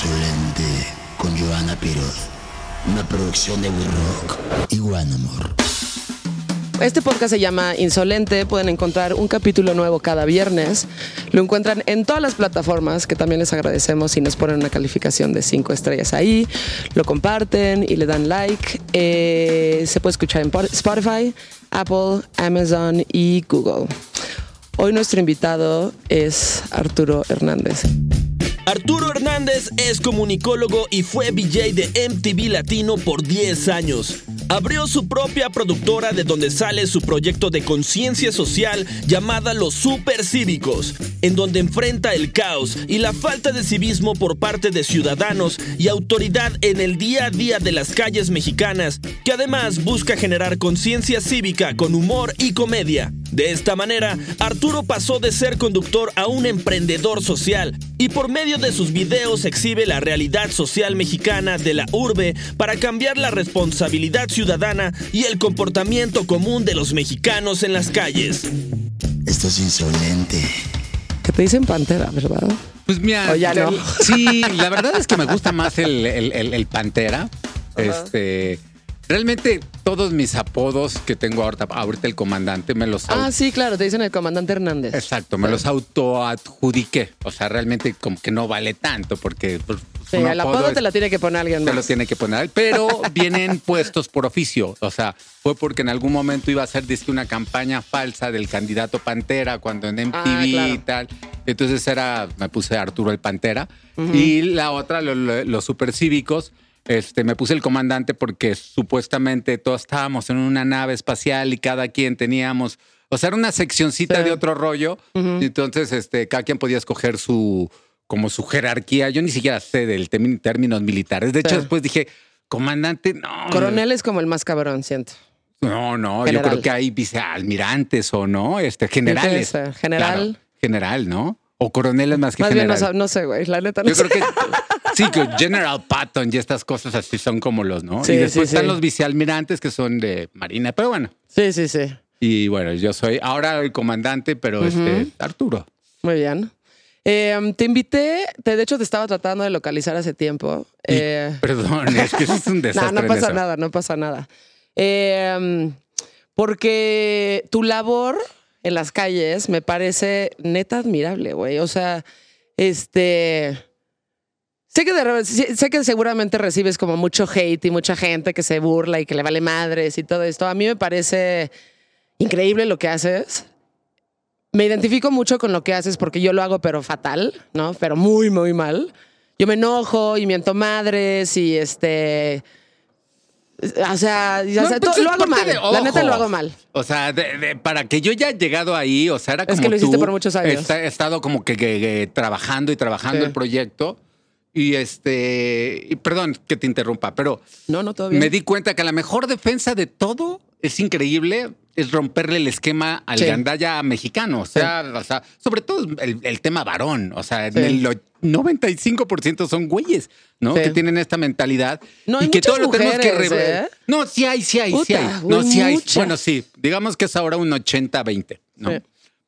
Insolente con Joana Piroz. Una producción de We Rock y One Amor. Este podcast se llama Insolente. Pueden encontrar un capítulo nuevo cada viernes. Lo encuentran en todas las plataformas, que también les agradecemos si nos ponen una calificación de 5 estrellas ahí. Lo comparten y le dan like. Eh, se puede escuchar en Spotify, Apple, Amazon y Google. Hoy nuestro invitado es Arturo Hernández. Arturo Hernández es comunicólogo y fue VJ de MTV Latino por 10 años. Abrió su propia productora de donde sale su proyecto de conciencia social llamada Los Supercívicos, en donde enfrenta el caos y la falta de civismo por parte de ciudadanos y autoridad en el día a día de las calles mexicanas, que además busca generar conciencia cívica con humor y comedia. De esta manera, Arturo pasó de ser conductor a un emprendedor social y por medio de sus videos exhibe la realidad social mexicana de la urbe para cambiar la responsabilidad ciudadana y el comportamiento común de los mexicanos en las calles. Esto es insolente. Que te dicen pantera, ¿verdad? Pues mira, O ya no. sí, la verdad es que me gusta más el, el- el- el Pantera. Este, realmente todos mis apodos que tengo ahorita, ahorita el comandante me los Ah, sí, claro, te dicen el comandante Hernández. Exacto, me los autoadjudiqué. O sea, realmente como que no vale tanto porque pues, Sí, un el apodo es- te lo tiene que poner alguien te más. lo tiene que poner, pero vienen puestos por oficio. O sea, fue porque en algún momento iba a ser dizque, una campaña falsa del candidato Pantera cuando en MTV Ah, claro. y tal. Entonces era, me puse Arturo el Pantera. Y la otra, lo- lo- los supercívicos, este, me puse el comandante porque supuestamente todos estábamos en una nave espacial y cada quien teníamos, o sea, era una seccioncita Sí. de otro rollo. Entonces, este, cada quien podía escoger su, como su jerarquía. Yo ni siquiera sé del términos militares. De hecho, Sí. después dije, comandante, no. Coronel es como el más cabrón, siento. No, no, General. yo creo que hay vicealmirantes o no, este, generales. General. Claro, general, ¿no? O coroneles más que Más bien, no, general. sab- no sé, güey, la neta no Yo sé. creo que sí, que General Patton y estas cosas así son como los, ¿no? Sí, y después sí, están sí. los vicealmirantes que son de Marina, pero bueno. Sí, sí, sí. Y bueno, yo soy ahora el comandante, pero este, Arturo. Muy bien. Eh, te invité, te, de hecho te estaba tratando de localizar hace tiempo. Y- Eh, perdón, es que eso es un no, desastre. no en pasa nada, no pasa nada. Eh, porque tu labor en las calles me parece neta admirable, güey. O sea, este... Sé que, de sé que seguramente recibes como mucho hate y mucha gente que se burla y que le vale madres y todo esto. A mí me parece increíble lo que haces. Me identifico mucho con lo que haces porque yo lo hago pero fatal, ¿no? Pero muy, muy mal. Yo me enojo y miento madres y este... O sea, No, sé, pues todo- es lo hago mal. la neta lo hago mal. O sea, de- de- para que yo ya he llegado ahí, o sea, era Es como que lo hiciste tú, por muchos años. He estado como que, que- que trabajando y trabajando Sí. el proyecto. Y este, y perdón que te interrumpa, pero No, no, bien. me di cuenta que la mejor defensa de todo es increíble, es romperle el esquema al Sí. gandalla mexicano. O sea, o sea, sobre todo el, el tema varón. O sea, Sí. en el o- 95% son güeyes, ¿no? Sí. Que tienen esta mentalidad. No, hay y que todo lo tenemos que ¿eh? No, sí hay, sí hay, sí Puta, hay. güey, No, sí hay. Bueno, sí. Digamos que es ahora un 80-20, ¿no? Sí.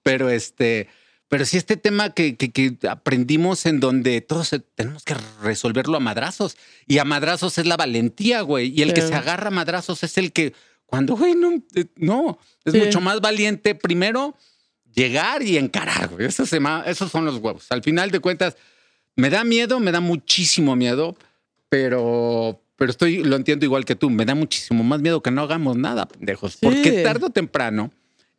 Pero este. Pero sí este tema que, que- que aprendimos en donde todos tenemos que resolverlo a madrazos. Y a madrazos es la valentía, güey. Y el que se agarra a madrazos es el que, cuando, güey, no, eh, no, es Sí. mucho más valiente primero llegar y encarar, güey. Eso se llama- esos son los huevos. Al final de cuentas, me da miedo, me da muchísimo miedo, pero, pero estoy, lo entiendo igual que tú. Me da muchísimo más miedo que no hagamos nada, pendejos. Porque tarde o temprano,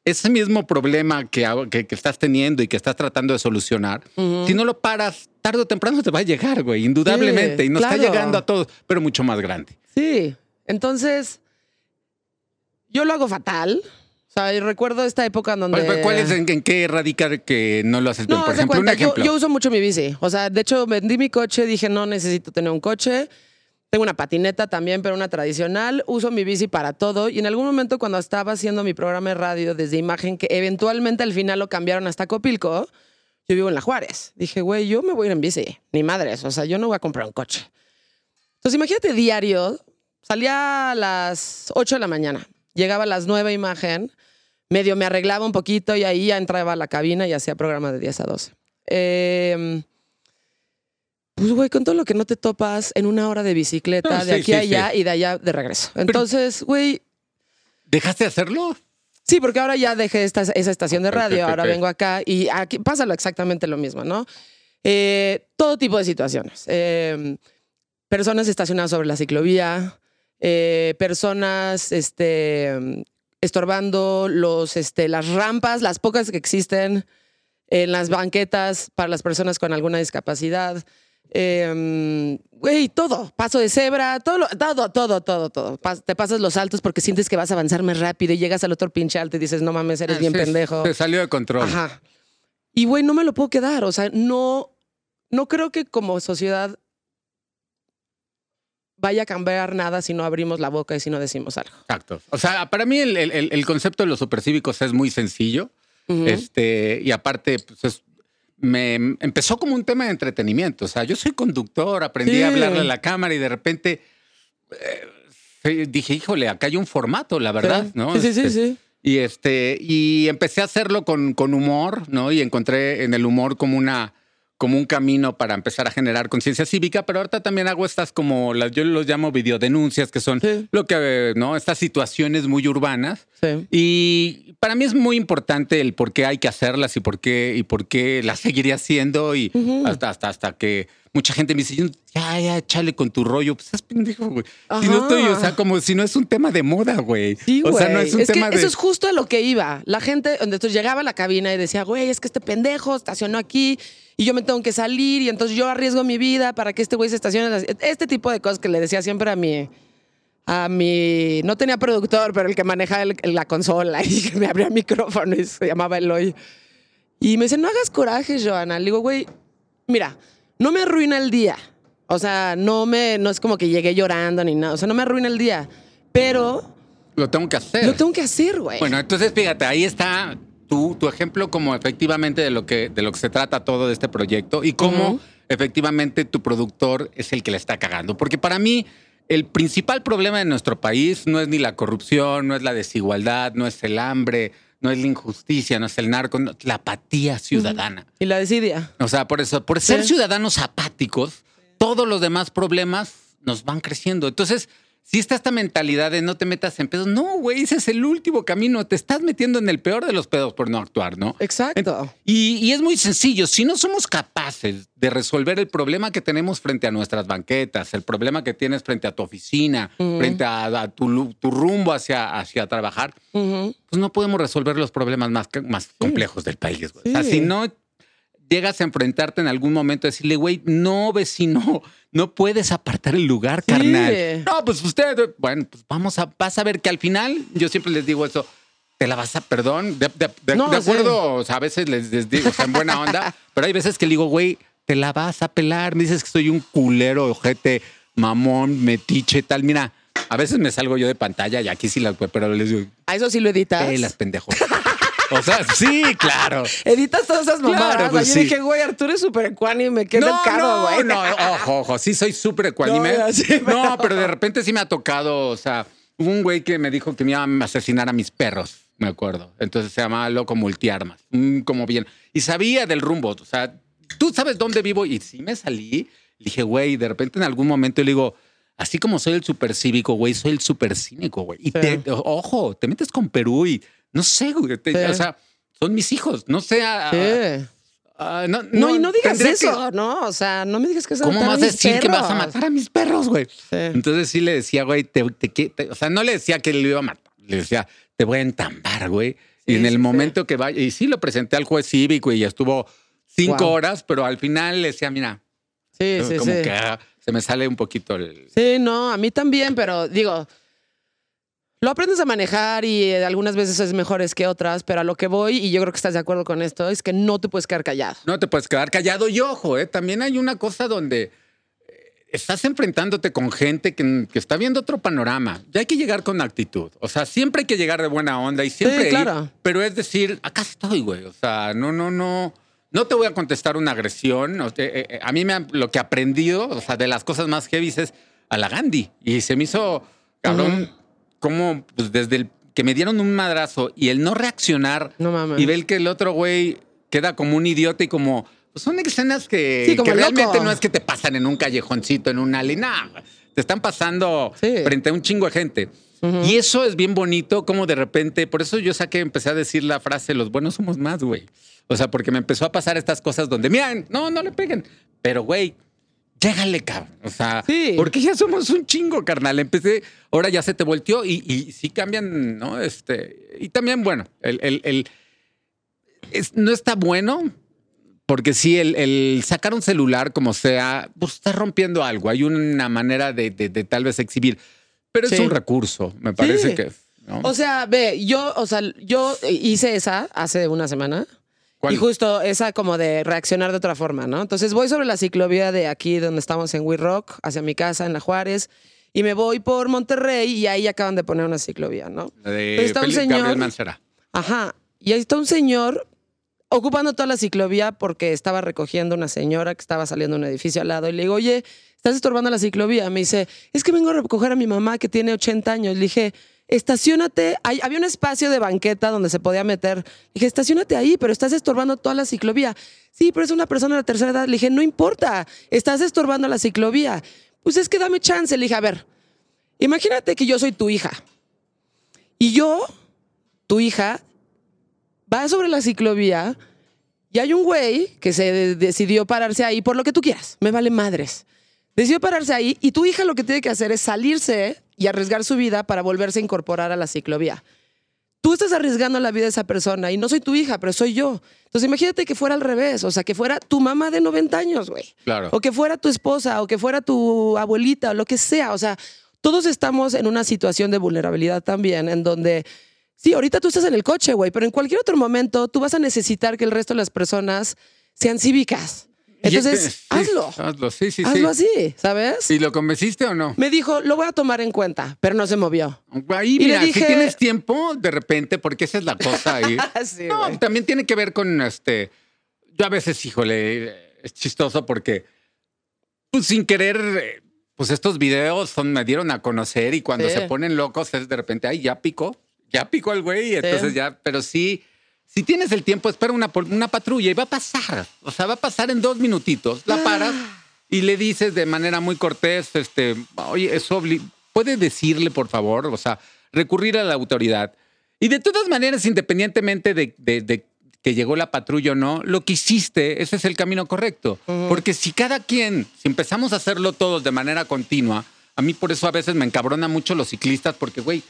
ese mismo problema que, que, que estás teniendo y que estás tratando de solucionar, si no lo paras, tarde o temprano te va a llegar, güey, indudablemente. Sí, y nos claro. está llegando a todos, pero mucho más grande. Sí, entonces yo lo hago fatal. O sea, y recuerdo esta época en donde... ¿Cuál, es, en, en qué radica que no lo haces bien? No, Por ejemplo, un cuenta, yo, ejemplo. yo uso mucho mi bici. O sea, de hecho, vendí mi coche, dije, no necesito tener un coche. Tengo una patineta también, pero una tradicional. Uso mi bici para todo. Y en algún momento, cuando estaba haciendo mi programa de radio desde imagen, que eventualmente al final lo cambiaron hasta Copilco, yo vivo en La Juárez. Dije, güey, yo me voy a ir en bici. Ni madres. O sea, yo no voy a comprar un coche. Entonces, imagínate diario. Salía a las 8 de la mañana. Llegaba a las 9 imagen. Medio me arreglaba un poquito y ahí ya entraba a la cabina y hacía programa de 10 a 12. Eh, Pues, güey, con todo lo que no te topas en una hora de bicicleta, No, de sí, aquí a allá sí. y de allá de regreso. Entonces, güey, ¿Dejaste de hacerlo? Sí, porque ahora ya dejé esta, esa estación de radio, ahora vengo acá y aquí pasa exactamente lo mismo, ¿no? Eh, todo tipo de situaciones. Eh, personas estacionadas sobre la ciclovía, eh, personas este, estorbando los, este, las rampas, las pocas que existen en las banquetas para las personas con alguna discapacidad. Eh, Güey, todo. Paso de cebra, todo, lo- todo, todo, todo, todo. Pas- te pasas los saltos porque sientes que vas a avanzar más rápido y llegas al otro pinche alto y dices, no mames, eres Ah, bien sí, pendejo. Se salió de control. Ajá. Y güey, no me lo puedo quedar. O sea, no, no creo que como sociedad vaya a cambiar nada si no abrimos la boca y si no decimos algo. Exacto. O sea, para mí el, el- el concepto de los supercívicos es muy sencillo. Ujú. Este, y aparte, pues es- me empezó como un tema de entretenimiento. O sea, yo soy conductor, aprendí Sí. a hablarle a la cámara y de repente eh, dije, híjole, acá hay un formato, la verdad, Sí. ¿no? Sí, sí, sí, Este, sí. Y este, y empecé a hacerlo con, con humor, ¿no? Y encontré en el humor como una, como un camino para empezar a generar conciencia cívica, pero ahorita también hago estas como las, yo los llamo videodenuncias, que son Sí. lo que, ¿no? Estas situaciones muy urbanas. Sí. Y para mí es muy importante el por qué hay que hacerlas y por qué, y por qué las seguiría haciendo. Y hasta, hasta, hasta que mucha gente me dice, ya, ya, échale con tu rollo. Pues es pendejo, güey. Si no estoy, o sea, como si no es un tema de moda, güey. Sí, o sea, no es un tema que de. Eso es justo a lo que iba. La gente, entonces llegaba a la cabina y decía, güey, es que este pendejo estacionó aquí y yo me tengo que salir y entonces yo arriesgo mi vida para que este güey se estacione. Este tipo de cosas que le decía siempre a mi, a mi, no tenía productor, pero el que manejaba el- la consola y que me abría el micrófono y se llamaba Eloy. Y me dice, no hagas coraje, Joana. Le digo, güey, mira, no me arruina el día. O sea, no me, no es como que llegué llorando ni nada. O sea, no me arruina el día. Pero Lo tengo que hacer. lo tengo que hacer, güey. Bueno, entonces fíjate, ahí está tu, tu ejemplo como efectivamente de lo, que, de lo que se trata todo de este proyecto y cómo efectivamente tu productor es el que la está cagando. Porque para mí el principal problema de nuestro país no es ni la corrupción, no es la desigualdad, no es el hambre, no es la injusticia, no es el narco, no, la apatía ciudadana. Y la desidia. O sea, por eso, por ser Sí. ciudadanos apáticos, todos los demás problemas nos van creciendo. Entonces, si está esta mentalidad de no te metas en pedos, no, güey, ese es el último camino. Te estás metiendo en el peor de los pedos por no actuar, ¿no? Exacto. Y, y es muy sencillo. Si no somos capaces de resolver el problema que tenemos frente a nuestras banquetas, el problema que tienes frente a tu oficina, frente a, a tu, tu rumbo hacia, hacia trabajar, pues no podemos resolver los problemas más, más complejos del país. güey. O sea, Sí. si no llegas a enfrentarte en algún momento a decirle, güey, no, vecino, no puedes apartar el lugar, Sí. carnal. No, pues usted, bueno, pues vamos a, vas a ver que al final, yo siempre les digo eso, te la vas a, perdón, de, de- de- No, de sí. acuerdo, o sea, a veces les, les digo, o sea, en buena onda, pero hay veces que le digo, güey, te la vas a pelar, me dices que soy un culero, ojete, mamón, metiche, tal, mira. A veces me salgo yo de pantalla y aquí sí las, pero les digo, A eso sí lo editas. pelas, pendejo. O sea, sí, claro. Editas todas esas mamadas. Claro, pues Yo sí. dije, güey, Arturo es súper ecuánime, qué educado, güey. no, ojo, ojo, sí soy súper ecuánime. No, sí, No, pero- pero de repente sí me ha tocado, o sea, hubo un güey que me dijo que me iba a asesinar a mis perros, me acuerdo. Entonces se llamaba Loco Multiarmas, mm, como bien. Y sabía del rumbo, o sea, tú sabes dónde vivo y sí me salí. Le dije, güey, de repente en algún momento le digo, así como soy el super cívico, güey, soy el super cínico, güey. Y Sí. te- ojo, te metes con Perú y no sé, güey, te- Sí. o sea, son mis hijos, no sé. ah, Sí. ah, no, No, y no digas que- eso, ¿no? O sea, no me digas que es ¿Cómo vas a decir que vas a matar a mis perros, güey? Sí. Entonces sí le decía, güey, te, te- o sea, no le decía que le iba a matar, le decía, te voy a entambar, güey. y en el sí, momento que vaya, y sí lo presenté al juez cívico y estuvo cinco Wow. horas, pero al final le decía, mira, Sí, sí, como que ah, se me sale un poquito el... Sí, no, a mí también, pero digo, lo aprendes a manejar y eh, algunas veces es mejores que otras, pero a lo que voy, y yo creo que estás de acuerdo con esto, es que no te puedes quedar callado. No te puedes quedar callado y ojo, ¿eh? también hay una cosa donde eh, estás enfrentándote con gente que, que está viendo otro panorama. Ya hay que llegar con actitud. O sea, siempre hay que llegar de buena onda y siempre. ir, claro. pero es decir, acá estoy, güey. O sea, no, no, no. No te voy a contestar una agresión. Eh, a mí me lo que he aprendido, o sea, de las cosas más heavy es a la Gandhi. Y se me hizo, cabrón, como pues, desde el que me dieron un madrazo y el no reaccionar No mames. y ver que el otro güey queda como un idiota y como, pues son escenas que, Sí, realmente no es que te pasan en un callejoncito, en un alley, te están pasando Sí. frente a un chingo de gente. Y eso es bien bonito, como de repente, por eso yo saqué, empecé a decir la frase, los buenos somos más, güey. O sea, porque me empezó a pasar estas cosas donde, miren, no, no le peguen. Pero, güey, llégale, cabrón. O sea, Sí. porque ya somos un chingo, carnal. Empecé, ahora ya se te volteó y, y sí cambian, ¿no? Este, y también, bueno, el, el- el- es- no está bueno. Porque sí, el, el sacar un celular como sea, pues está rompiendo algo. Hay una manera de, de- de tal vez exhibir. Pero es un recurso, me parece Sí. que. ¿no? O sea, ve, yo, o sea, yo hice esa hace una semana. ¿Cuál? Y justo esa como de reaccionar de otra forma, ¿no? Entonces voy sobre la ciclovía de aquí donde estamos en We Rock, hacia mi casa en La Juárez, y me voy por Monterrey y ahí acaban de poner una ciclovía, ¿no? De está un señor- Gabriel Mancera. Ajá. Y ahí está un señor ocupando toda la ciclovía porque estaba recogiendo una señora que estaba saliendo de un edificio al lado. Y le digo, oye, estás estorbando la ciclovía. Me dice, es que vengo a recoger a mi mamá que tiene 80 años. Le dije, estacionate. Hay- había un espacio de banqueta donde se podía meter. Dije, estacionate ahí, pero estás estorbando toda la ciclovía. Sí, pero es una persona de la tercera edad. Le dije, no importa, estás estorbando la ciclovía. Pues es que dame chance. Le dije, a ver, imagínate que yo soy tu hija. Y yo, tu hija, va sobre la ciclovía y hay un güey que se de- decidió pararse ahí por lo que tú quieras. Me vale madres. Decidió pararse ahí y tu hija lo que tiene que hacer es salirse y arriesgar su vida para volverse a incorporar a la ciclovía. Tú estás arriesgando la vida de esa persona y no soy tu hija, pero soy yo. Entonces imagínate que fuera al revés, o sea, que fuera tu mamá de 90 años, güey. Claro. O que fuera tu esposa, o que fuera tu abuelita, o lo que sea. O sea, todos estamos en una situación de vulnerabilidad también, en donde, sí, ahorita tú estás en el coche, güey, pero en cualquier otro momento tú vas a necesitar que el resto de las personas sean cívicas. Y Entonces, este- sí, hazlo. Hazlo, sí, sí, hazlo sí. así, ¿sabes? ¿Y lo convenciste o no? Me dijo, lo voy a tomar en cuenta, pero no se movió. Ahí, Y le mira, si dije- tienes tiempo, de repente, porque esa es la cosa ahí. Sí, no, güey. también tiene que ver con este. Yo a veces, híjole, es chistoso porque, pues sin querer, pues estos videos son, me dieron a conocer y cuando Sí. se ponen locos es de repente, ay, ya picó, ya picó el güey, y entonces ya, pero sí. Si tienes el tiempo, espera una, patrulla y va a pasar. O sea, va a pasar en dos minutitos. La paras y le dices de manera muy cortés, este, oye, es obli puede decirle, por favor, o sea, recurrir a la autoridad. Y de todas maneras, independientemente de, de- de que llegó la patrulla o no, lo que hiciste, ese es el camino correcto. Porque si cada quien, si empezamos a hacerlo todos de manera continua, a mí por eso a veces me encabrona mucho los ciclistas, porque, güey,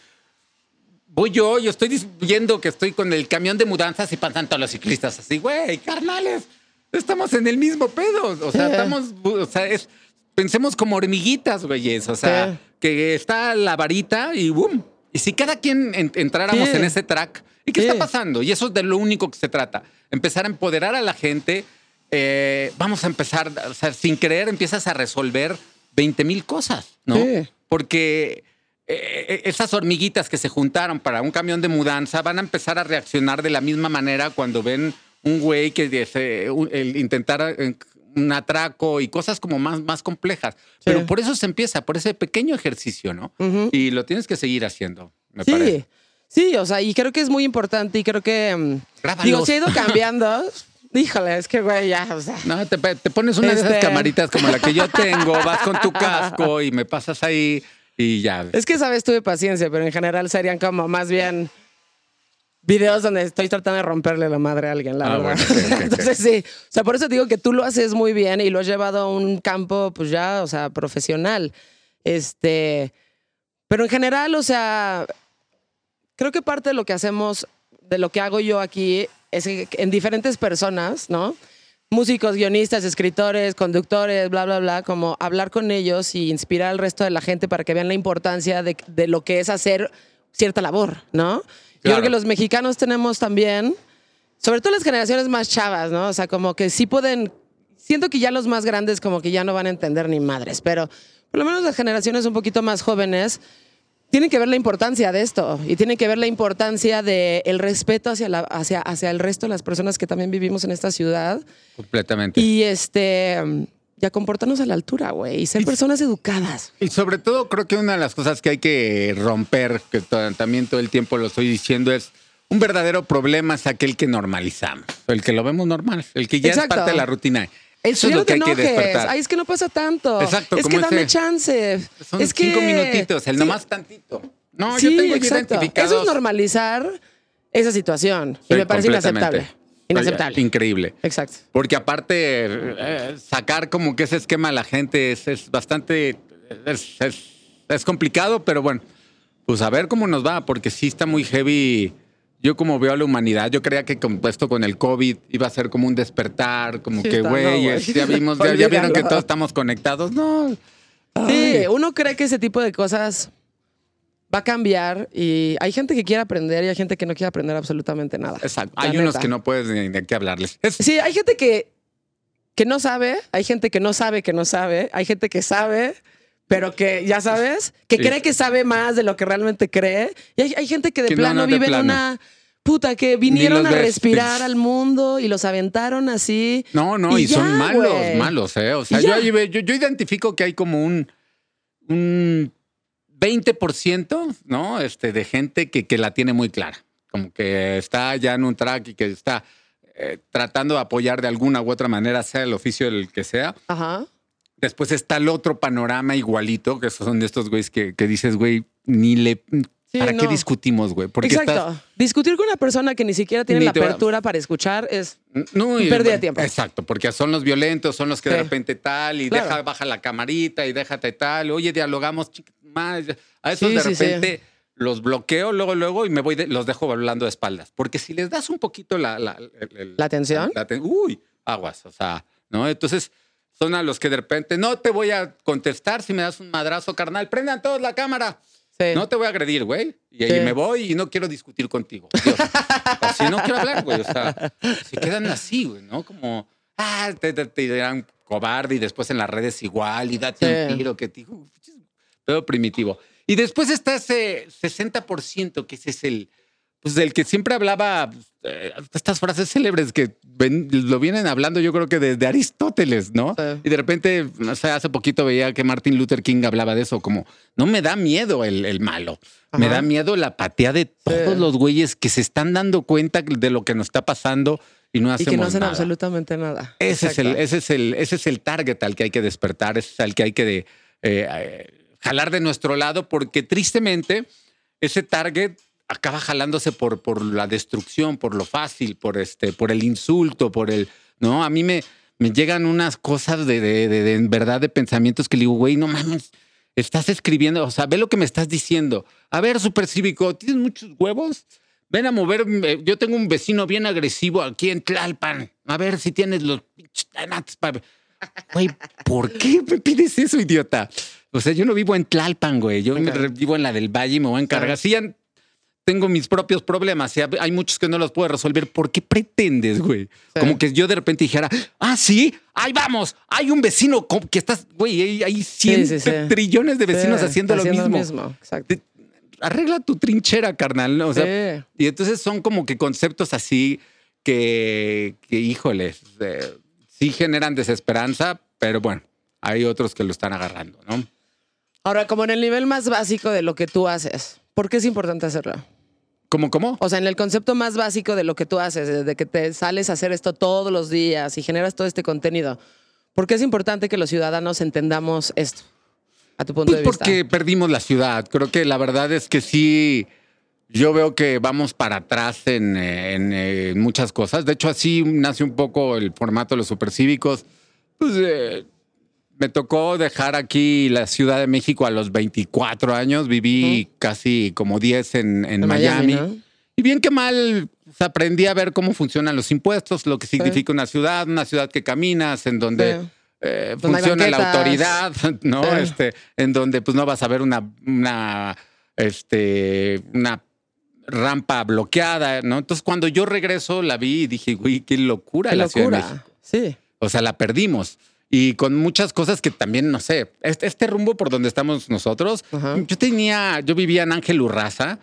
voy yo, yo estoy viendo que estoy con el camión de mudanzas y pasan todos los ciclistas así, güey, carnales, estamos en el mismo pedo. O sea, Sí. estamos, o sea, es, pensemos como hormiguitas, güeyes. O sea, Sí. que está la varita y boom. Y si cada quien en- entráramos Sí. en ese track, ¿y qué está pasando? Y eso es de lo único que se trata. Empezar a empoderar a la gente. eh, vamos a empezar, o sea, sin querer empiezas a resolver 20 mil cosas, ¿no? Porque eh, esas hormiguitas que se juntaron para un camión de mudanza van a empezar a reaccionar de la misma manera cuando ven un güey que dice, el intentar eh, un atraco y cosas como más, más complejas. Pero por eso se empieza, por ese pequeño ejercicio, ¿no? Ujú. Y lo tienes que seguir haciendo, me Sí. parece. Sí, o sea, y creo que es muy importante y creo que. Grábalos. digo, se ha ido cambiando. Híjole, es que, güey, ya, o sea. No, te, te pones una de esas Este- camaritas como la que yo tengo, vas con tu casco y me pasas ahí y ya. Es que, sabes, tuve paciencia, pero en general serían como más bien videos donde estoy tratando de romperle la madre a alguien, la Ah, verdad. bueno. Entonces, sí. O sea, por eso digo que tú lo haces muy bien y lo has llevado a un campo, pues ya, o sea, profesional. Este. Pero en general, o sea, creo que parte de lo que hacemos, de lo que hago yo aquí, es que en diferentes personas, ¿no? Músicos, guionistas, escritores, conductores, bla, bla, bla, como hablar con ellos y inspirar al resto de la gente para que vean la importancia de, de lo que es hacer cierta labor, ¿no? Yo Claro. creo que los mexicanos tenemos también, sobre todo las generaciones más chavas, ¿no? O sea, como que sí pueden, siento que ya los más grandes como que ya no van a entender ni madres, pero por lo menos las generaciones un poquito más jóvenes tienen que ver la importancia de esto y tienen que ver la importancia del el respeto hacia, la, hacia, hacia el resto de las personas que también vivimos en esta ciudad Completamente. y este ya comportarnos a la altura, güey, y ser personas educadas. Y sobre todo creo que una de las cosas que hay que romper, que también todo el tiempo lo estoy diciendo, es un verdadero problema es aquel que normalizamos, el que lo vemos normal, el que ya Exacto. es parte de la rutina. Eso es lo que hay que despertar. Ay, es que no pasa tanto. Exacto, Es que dame ese- chance. Son es que... cinco minutitos, el Sí, nomás tantito. No, sí, yo tengo exacto. identificados. Eso es normalizar esa situación. y me parece inaceptable. Inaceptable. Increíble. Exacto. Porque aparte, eh, sacar como que ese esquema a la gente es, es bastante. Es, es- es complicado, pero bueno, pues a ver cómo nos va, porque sí está muy heavy. Yo, como veo a la humanidad, yo creía que compuesto con el COVID iba a ser como un despertar, como Sí que, no, güey, güey. ya vimos, ya, ya vieron que todos estamos conectados. No. Sí, uno cree que ese tipo de cosas va a cambiar y hay gente que quiere aprender y hay gente que no quiere aprender absolutamente nada. Exacto. Hay unos que no puedes ni de qué hablarles. Es- Sí, hay gente que, que no sabe, hay gente que no sabe que no sabe, hay gente que sabe, pero que, ya sabes, que Sí. cree que sabe más de lo que realmente cree. Y hay, hay gente que de Que plano no, vive en plano. una puta que vinieron a ves. respirar al mundo y los aventaron así. No, no, y, ya, son malos, malos, ¿eh? O sea, yo, yo, yo identifico que hay como un, un 20%, ¿no? Este, de gente que, que la tiene muy clara. Como que está ya en un track y que está eh, tratando de apoyar de alguna u otra manera, sea el oficio el que sea. Ajá. Después está el otro panorama igualito, que son de estos güeyes que, que dices, güey, ni le... Sí, ¿Para qué discutimos, güey? Porque Exacto. estás- Discutir con una persona que ni siquiera tiene Ni la va- apertura para escuchar es. No, Pérdida de tiempo. Exacto, porque son los violentos, son los que de repente tal, y Claro. deja, baja la camarita y déjate tal. Oye, dialogamos más. A esos Sí, de repente los bloqueo luego, luego y me voy, de- los dejo hablando de espaldas. Porque si les das un poquito la. ¿La, el- el- ¿La atención? la uy, aguas, o sea, ¿no? Entonces son a los que de repente no te voy a contestar si me das un madrazo, carnal. Prendan todos la cámara. Sí. No te voy a agredir, güey. Y ahí Sí. me voy y no quiero discutir contigo. Así no quiero hablar, güey. O sea, se quedan así, güey, ¿no? Como, ah, te, te, te dirán cobarde y después en las redes igual y date Sí. un tiro que te digo, todo primitivo. Y después está ese 60% que ese es el, pues del que siempre hablaba eh, estas frases célebres que ven- lo vienen hablando yo creo que desde Aristóteles, ¿no? Sí. Y de repente, no sé, hace poquito veía que Martin Luther King hablaba de eso, como, no me da miedo el, el malo, me da miedo la apatía de todos Sí. los güeyes que se están dando cuenta de lo que nos está pasando y no Y hacemos que no hacen nada. absolutamente nada. Ese es, el, ese, es el, ese es el target al que hay que despertar, ese es al que hay que de, eh, eh, jalar de nuestro lado, porque tristemente ese target acaba jalándose por, por la destrucción, por lo fácil, por, este, por el insulto, por el... No, a mí me, me llegan unas cosas de, de, de- de- en verdad de pensamientos que le digo, güey, no mames, estás escribiendo, o sea, ve lo que me estás diciendo. A ver, supercívico, ¿tienes muchos huevos? Ven a mover, eh, yo tengo un vecino bien agresivo aquí en Tlalpan. A ver si tienes los. Güey, ¿por qué me pides eso, idiota? O sea, yo no vivo en Tlalpan, güey. Yo me vivo en la del Valle y me voy a encargar. Ya tengo mis propios problemas, y hay muchos que no los puedo resolver. ¿Por qué pretendes, güey? Como que yo de repente dijera, ah, sí, ahí vamos, hay un vecino que estás, güey, hay, 100 sí, sí. trillones de vecinos haciendo, lo mismo. Exacto. Arregla tu trinchera, carnal. ¿no? O sea, y entonces son como que conceptos así que, que híjoles, eh, sí generan desesperanza, pero bueno, hay otros que lo están agarrando, ¿no? Ahora, como en el nivel más básico de lo que tú haces, ¿por qué es importante hacerlo? ¿Cómo, cómo? O sea, en el concepto más básico de lo que tú haces, desde que te sales a hacer esto todos los días y generas todo este contenido, ¿por qué es importante que los ciudadanos entendamos esto? A tu punto Pues de vista. porque perdimos la ciudad. Creo que la verdad es que sí, yo veo que vamos para atrás en, en, en muchas cosas. De hecho, así nace un poco el formato de los supercívicos. Pues eh, me tocó dejar aquí la Ciudad de México a los 24 años. Viví casi como 10 en, Miami. ¿no? Y bien que mal, pues, aprendí a ver cómo funcionan los impuestos, lo que significa una ciudad, una ciudad que caminas, en donde Sí. eh, funciona la autoridad, ¿no? Este, en donde pues no vas a ver una, una, este, una rampa bloqueada, ¿no? Entonces cuando yo regreso la vi y dije, güey, qué locura Qué la Ciudad de locura. México. Sí. O sea, la perdimos. Y con muchas cosas que también, no sé, este, este rumbo por donde estamos nosotros, Ajá. yo tenía, yo vivía en Ángel Urraza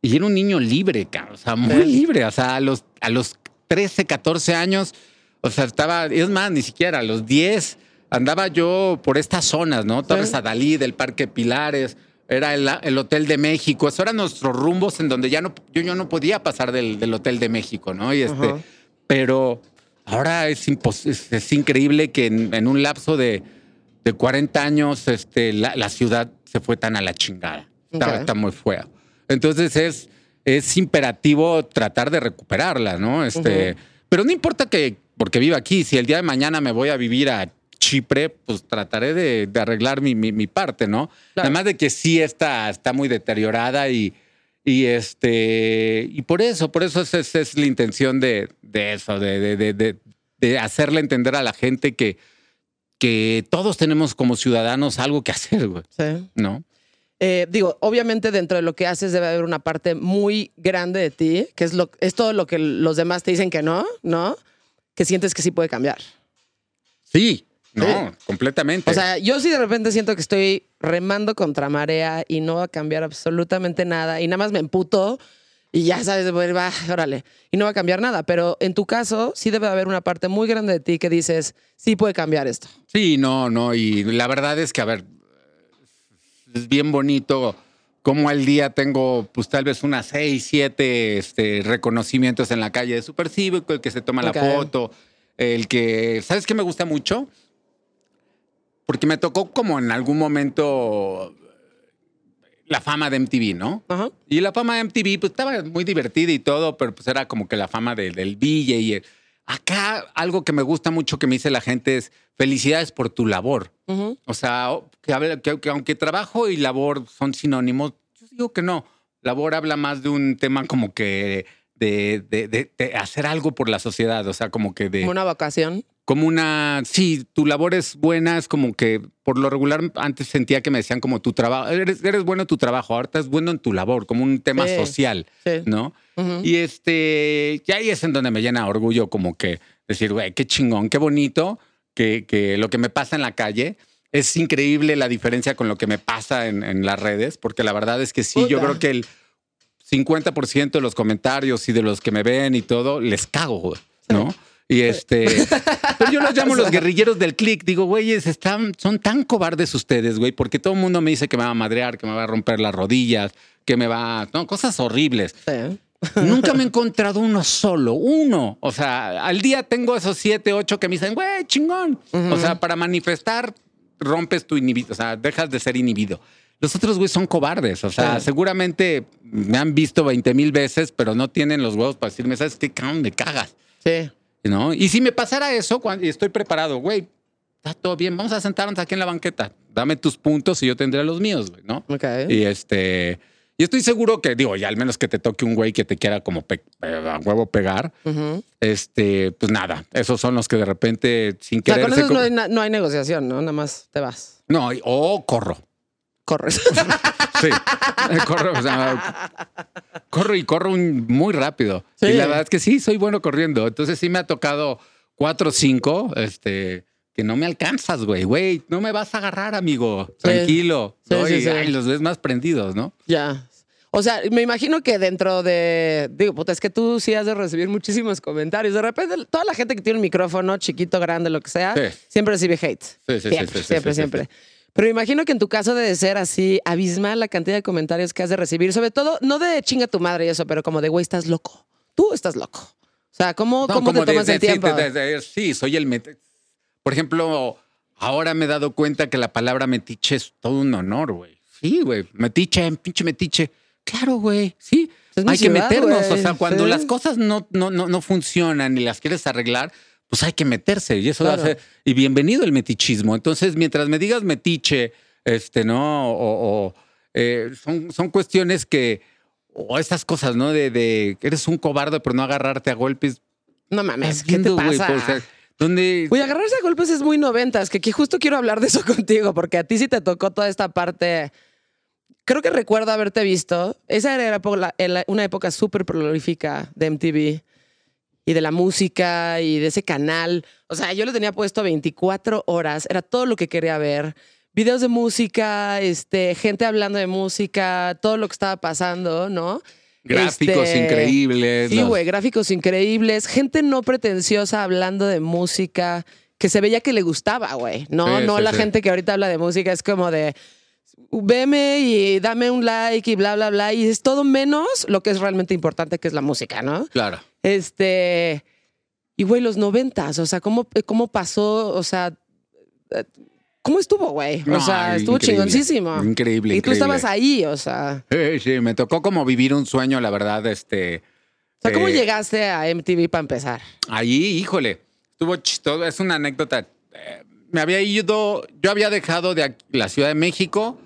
y era un niño libre, cabrón, o sea, muy libre. O sea, a los, a los 13, 14 años, o sea, estaba, es más, ni siquiera a los 10 andaba yo por estas zonas, ¿no? Torres Sí. Adalí, del Parque Pilares, era el, el Hotel de México. Eso eran nuestros rumbos en donde ya no, yo, yo no podía pasar del, del Hotel de México, ¿no? Y este, Ajá. pero ahora es, es, es increíble que en, en un lapso de, de 40 años este, la, la ciudad se fue tan a la chingada. Está, Ok. está muy fea. Entonces es, es imperativo tratar de recuperarla, ¿no? Este. Pero no importa que, porque viva aquí, si el día de mañana me voy a vivir a Chipre, pues trataré de, de arreglar mi, mi- mi parte, ¿no? Claro. Además de que sí está, está muy deteriorada y, y este y por eso, por eso esa es, es la intención de, de eso, de, de- de- de- de hacerle entender a la gente que, que todos tenemos como ciudadanos algo que hacer, güey, Sí. ¿no? Eh, digo, obviamente dentro de lo que haces debe haber una parte muy grande de ti, que es, lo, es todo lo que los demás te dicen que no, ¿no? Que sientes que sí puede cambiar. Sí, no, Sí. completamente. O sea, yo sí de repente siento que estoy remando contra marea y no va a cambiar absolutamente nada y nada más me emputo y ya sabes, bueno, va, órale, y no va a cambiar nada. Pero en tu caso, sí debe haber una parte muy grande de ti que dices, sí puede cambiar esto. Sí, no, no. Y la verdad es que, a ver, es bien bonito como al día tengo, pues tal vez unas seis, siete este, reconocimientos en la calle de Super Cívico, el que se toma la foto, el que, ¿sabes qué me gusta mucho? Porque me tocó como en algún momento la fama de MTV, ¿no? Ajá. Y la fama de MTV, pues estaba muy divertida y todo, pero pues era como que la fama de- del DJ. Y el- acá algo que me gusta mucho que me dice la gente es felicidades por tu labor. O sea, que, que- que aunque trabajo y labor son sinónimos, yo digo que no. Labor habla más de un tema como que de, de- de- de hacer algo por la sociedad, o sea, como que de Como una vacación. Como una, sí, tu labor es buena, es como que por lo regular antes sentía que me decían como tu trabajo, eres, eres bueno en tu trabajo, ahora estás bueno en tu labor, como un tema Sí. social, Sí. ¿no? Y este, y ahí es en donde me llena orgullo como que decir, güey, qué chingón, qué bonito que, que lo que me pasa en la calle. Es increíble la diferencia con lo que me pasa en, en las redes, porque la verdad es que sí, yo creo que el 50% de los comentarios y de los que me ven y todo, les cago, ¿no? Y este, pero yo los llamo los guerrilleros del click. Digo, güeyes, están, son tan cobardes ustedes, güey, porque todo el mundo me dice que me va a madrear, que me va a romper las rodillas, que me va, no, cosas horribles. Sí. Nunca me he encontrado uno solo, uno. O sea, al día tengo esos siete, ocho que me dicen, güey, chingón. O sea, para manifestar, rompes tu inhibido, o sea, dejas de ser inhibido. Los otros, güey, son cobardes. O sea, Sí. seguramente me han visto 20 mil veces, pero no tienen los huevos para decirme, ¿sabes qué? Cabrón, me cagas. Sí. ¿No? Y si me pasara eso, cuando, y estoy preparado, güey, está todo bien, vamos a sentarnos aquí en la banqueta. Dame tus puntos y yo tendré los míos, güey, ¿no? Ok. Y este. Y estoy seguro que, digo, ya al menos que te toque un güey que te quiera como pe- a huevo pegar, este, pues nada, esos son los que de repente sin O sea, querer. con se eso co- no hay, no hay negociación, ¿no? Nada más te vas. No, o corro. Corres. Sí. corro, o sea, corro y corro un- muy rápido. Sí. Y la verdad es que sí, soy bueno corriendo. Entonces sí me ha tocado cuatro o cinco, este, que no me alcanzas, güey. Güey, no me vas a agarrar, amigo. Sí. Tranquilo. Sí, Y, ay, los ves más prendidos, ¿no? ya. O sea, me imagino que dentro de. Digo, puta, es que tú sí has de recibir muchísimos comentarios. De repente, toda la gente que tiene un micrófono, chiquito, grande, lo que sea, siempre recibe hate. Sí, sí, sí, siempre, sí, siempre, siempre. Pero me imagino que en tu caso debe ser así abismal la cantidad de comentarios que has de recibir. Sobre todo, no de chinga tu madre y eso, pero como de, güey, estás loco. Tú estás loco. O sea, ¿cómo, No, cómo te como de- tomas de- el sí, tiempo? de- de- de- sí, soy el met- Por ejemplo, ahora me he dado cuenta que la palabra metiche es todo un honor, güey. Sí, güey. Metiche, pinche metiche. Claro, güey. Sí. Hay que ciudad, meternos. güey. O sea, cuando Sí. las cosas no, no, no, no funcionan y las quieres arreglar, pues hay que meterse. Y eso Claro. hace. Y bienvenido el metichismo. Entonces, mientras me digas metiche, este, ¿no? O, o, eh, son, son cuestiones que. O estas cosas, ¿no? De, de eres un cobarde por no agarrarte a golpes. no mames, ¿qué te pasa? pues, o sea, donde Oye, agarrarse a golpes es muy noventas, que aquí justo quiero hablar de eso contigo, porque a ti sí te tocó toda esta parte. Creo que recuerdo haberte visto. Esa era una época súper prolífica de MTV y de la música y de ese canal. O sea, yo lo tenía puesto 24 horas, era todo lo que quería ver. Videos de música, este, gente hablando de música, todo lo que estaba pasando, ¿no? gráficos Este, increíbles. Sí, los- güey, gráficos increíbles, gente no pretenciosa hablando de música que se veía que le gustaba, güey. No, Sí, no sí, la sí. gente que ahorita habla de música es como de, veme y dame un like y bla, bla, bla. Y es todo menos lo que es realmente importante, que es la música, ¿no? Claro. Este. Y güey, los noventas, o sea, ¿cómo, cómo pasó? O sea, eh, ¿cómo estuvo, güey? O No, sea, estuvo increíble. chingoncísimo. Increíble, Y tú increíble. estabas ahí, o sea. Sí, sí, me tocó como vivir un sueño, la verdad, este. O sea, ¿cómo eh, llegaste a MTV para empezar? Ahí, híjole, estuvo chistoso, es una anécdota. Eh, me había ido, yo había dejado de aquí- la Ciudad de México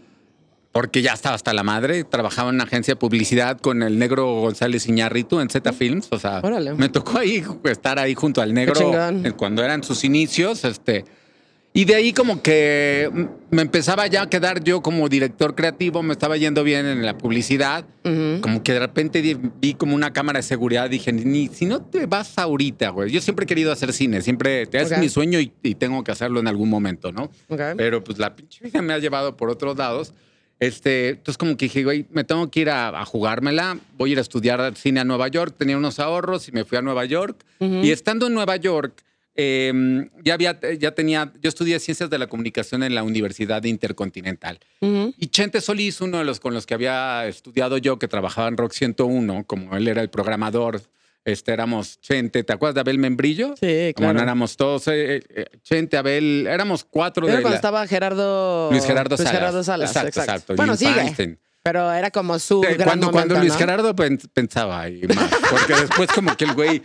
porque ya estaba hasta la madre, trabajaba en una agencia de publicidad con el negro González Iñárritu en Z Films, o sea, Órale. me tocó ahí estar ahí junto al negro cuando eran sus inicios, este, y de ahí como que me empezaba ya a quedar yo como director creativo, me estaba yendo bien en la publicidad, Ujú. como que de repente vi como una cámara de seguridad, dije, ni si no te vas ahorita, güey. Yo siempre he querido hacer cine, siempre es Ok. mi sueño y, y tengo que hacerlo en algún momento, ¿no? Ok. Pero pues la pinche vida me ha llevado por otros lados. Este, entonces como que dije, güey, me tengo que ir a, a jugármela, voy a ir a estudiar cine a Nueva York, tenía unos ahorros y me fui a Nueva York. Y estando en Nueva York, eh, ya, había, ya tenía, yo estudié ciencias de la comunicación en la Universidad Intercontinental. Ujú. Y Chente Solís, uno de los con los que había estudiado yo, que trabajaba en Rock 101, como él era el programador, este, éramos Chente, ¿te acuerdas de Abel Membrillo? Sí, Como claro. éramos todos, eh, eh, Chente, Abel, éramos cuatro Era de cuando la- estaba Gerardo... Luis Gerardo Luis Salas. Gerardo Salas, Exacto, exacto. exacto. Bueno, Jim sigue. Feinstein. Pero era como su gran cuando, cuando Luis ¿no? Gerardo pen- pensaba ahí más, porque después como que el güey,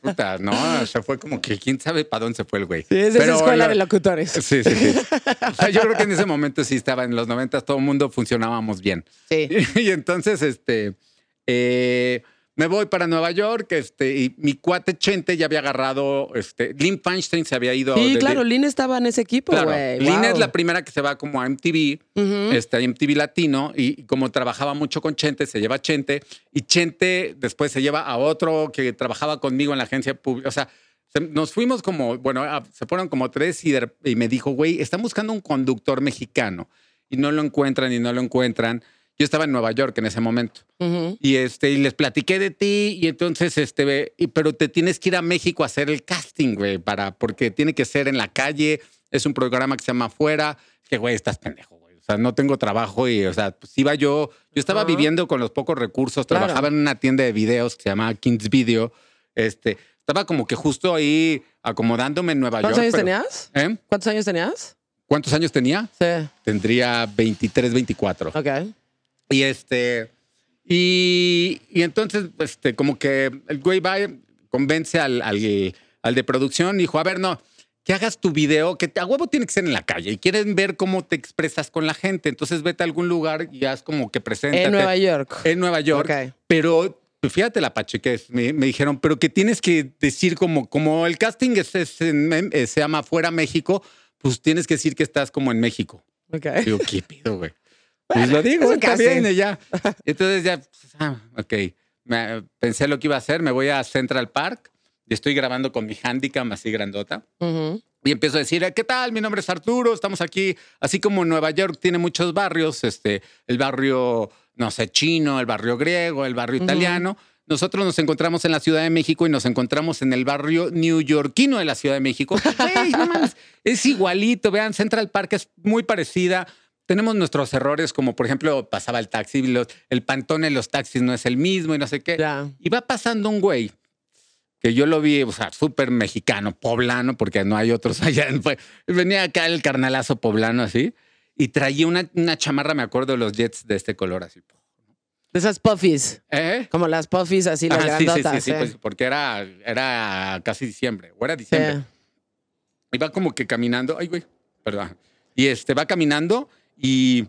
puta, no, se fue como que quién sabe para dónde se fue el güey. Sí, es de esa Pero escuela de locutores. Sí, sí, sí. O sea, yo creo que en ese momento sí estaba, en los noventas todo el mundo funcionábamos bien. Sí. Y entonces, este, eh, me voy para Nueva York, este, y mi cuate Chente ya había agarrado, este, Lynn Feinstein se había ido. Sí, claro, Lynn estaba en ese equipo, Claro, güey. Lynn Wow. es la primera que se va como a MTV, Ujú. este, a MTV Latino, y, y como trabajaba mucho con Chente, se lleva a Chente, y Chente después se lleva a otro que trabajaba conmigo en la agencia pública. O sea, se- nos fuimos como, bueno, a- se fueron como tres y, de- y me dijo, güey, están buscando un conductor mexicano y no lo encuentran y no lo encuentran. Yo estaba en Nueva York en ese momento. Y este, y les platiqué de ti, y entonces, este, y- pero te tienes que ir a México a hacer el casting, güey, para, porque tiene que ser en la calle, es un programa que se llama Afuera, que güey, estás pendejo, güey. O sea, no tengo trabajo y, o sea, pues iba yo, yo estaba viviendo con los pocos recursos, Claro. trabajaba en una tienda de videos que se llamaba Kings Video, este, estaba como que justo ahí acomodándome en Nueva ¿Cuántos York. años pero- tenías? ¿Eh? ¿Cuántos años tenías? ¿Cuántos años tenía? Sí. Tendría 23, 24. Ok. Y este. Y, y entonces, este, como que el güey va, convence al, al, al de producción, dijo: A ver, no, que hagas tu video, que a huevo tiene que ser en la calle y quieren ver cómo te expresas con la gente. Entonces, vete a algún lugar y haz como que preséntate. En Nueva York. En Nueva York. Ok. Pero pues, fíjate la pachequez. Me, me dijeron, pero que tienes que decir como, como el casting es, es en- se llama Fuera México, pues tienes que decir que estás como en México. Ok. Digo, ¿qué pido, güey? Pues lo digo, está bien, y ya. Entonces ya, pues, ah, ok. Me- pensé lo que iba a hacer, me voy a Central Park y estoy grabando con mi handicam así grandota. Ujú. Y empiezo a decir, ¿qué tal? Mi nombre es Arturo, estamos aquí. Así como Nueva York tiene muchos barrios, este, el barrio, no sé, chino, el barrio griego, el barrio italiano. Nosotros nos encontramos en la Ciudad de México y nos encontramos en el barrio newyorkino de la Ciudad de México. Güey, no es igualito. Vean, Central Park es muy parecida. Tenemos nuestros errores, como por ejemplo, pasaba el taxi, los- el pantone en los taxis no es el mismo y no sé qué. Ya. Y va pasando un güey que yo lo vi, o sea, súper mexicano, poblano, porque no hay otros allá. Venía acá el carnalazo poblano así y traía una, una chamarra, me acuerdo, de los jets de este color así. De esas puffies. ¿Eh? Como las puffies así, las Ajá, sí, sí, sí, sí, ¿eh? pues, porque era, era casi diciembre, o era Sí. diciembre. Y va como que caminando, ay, güey, perdón. Y este va caminando y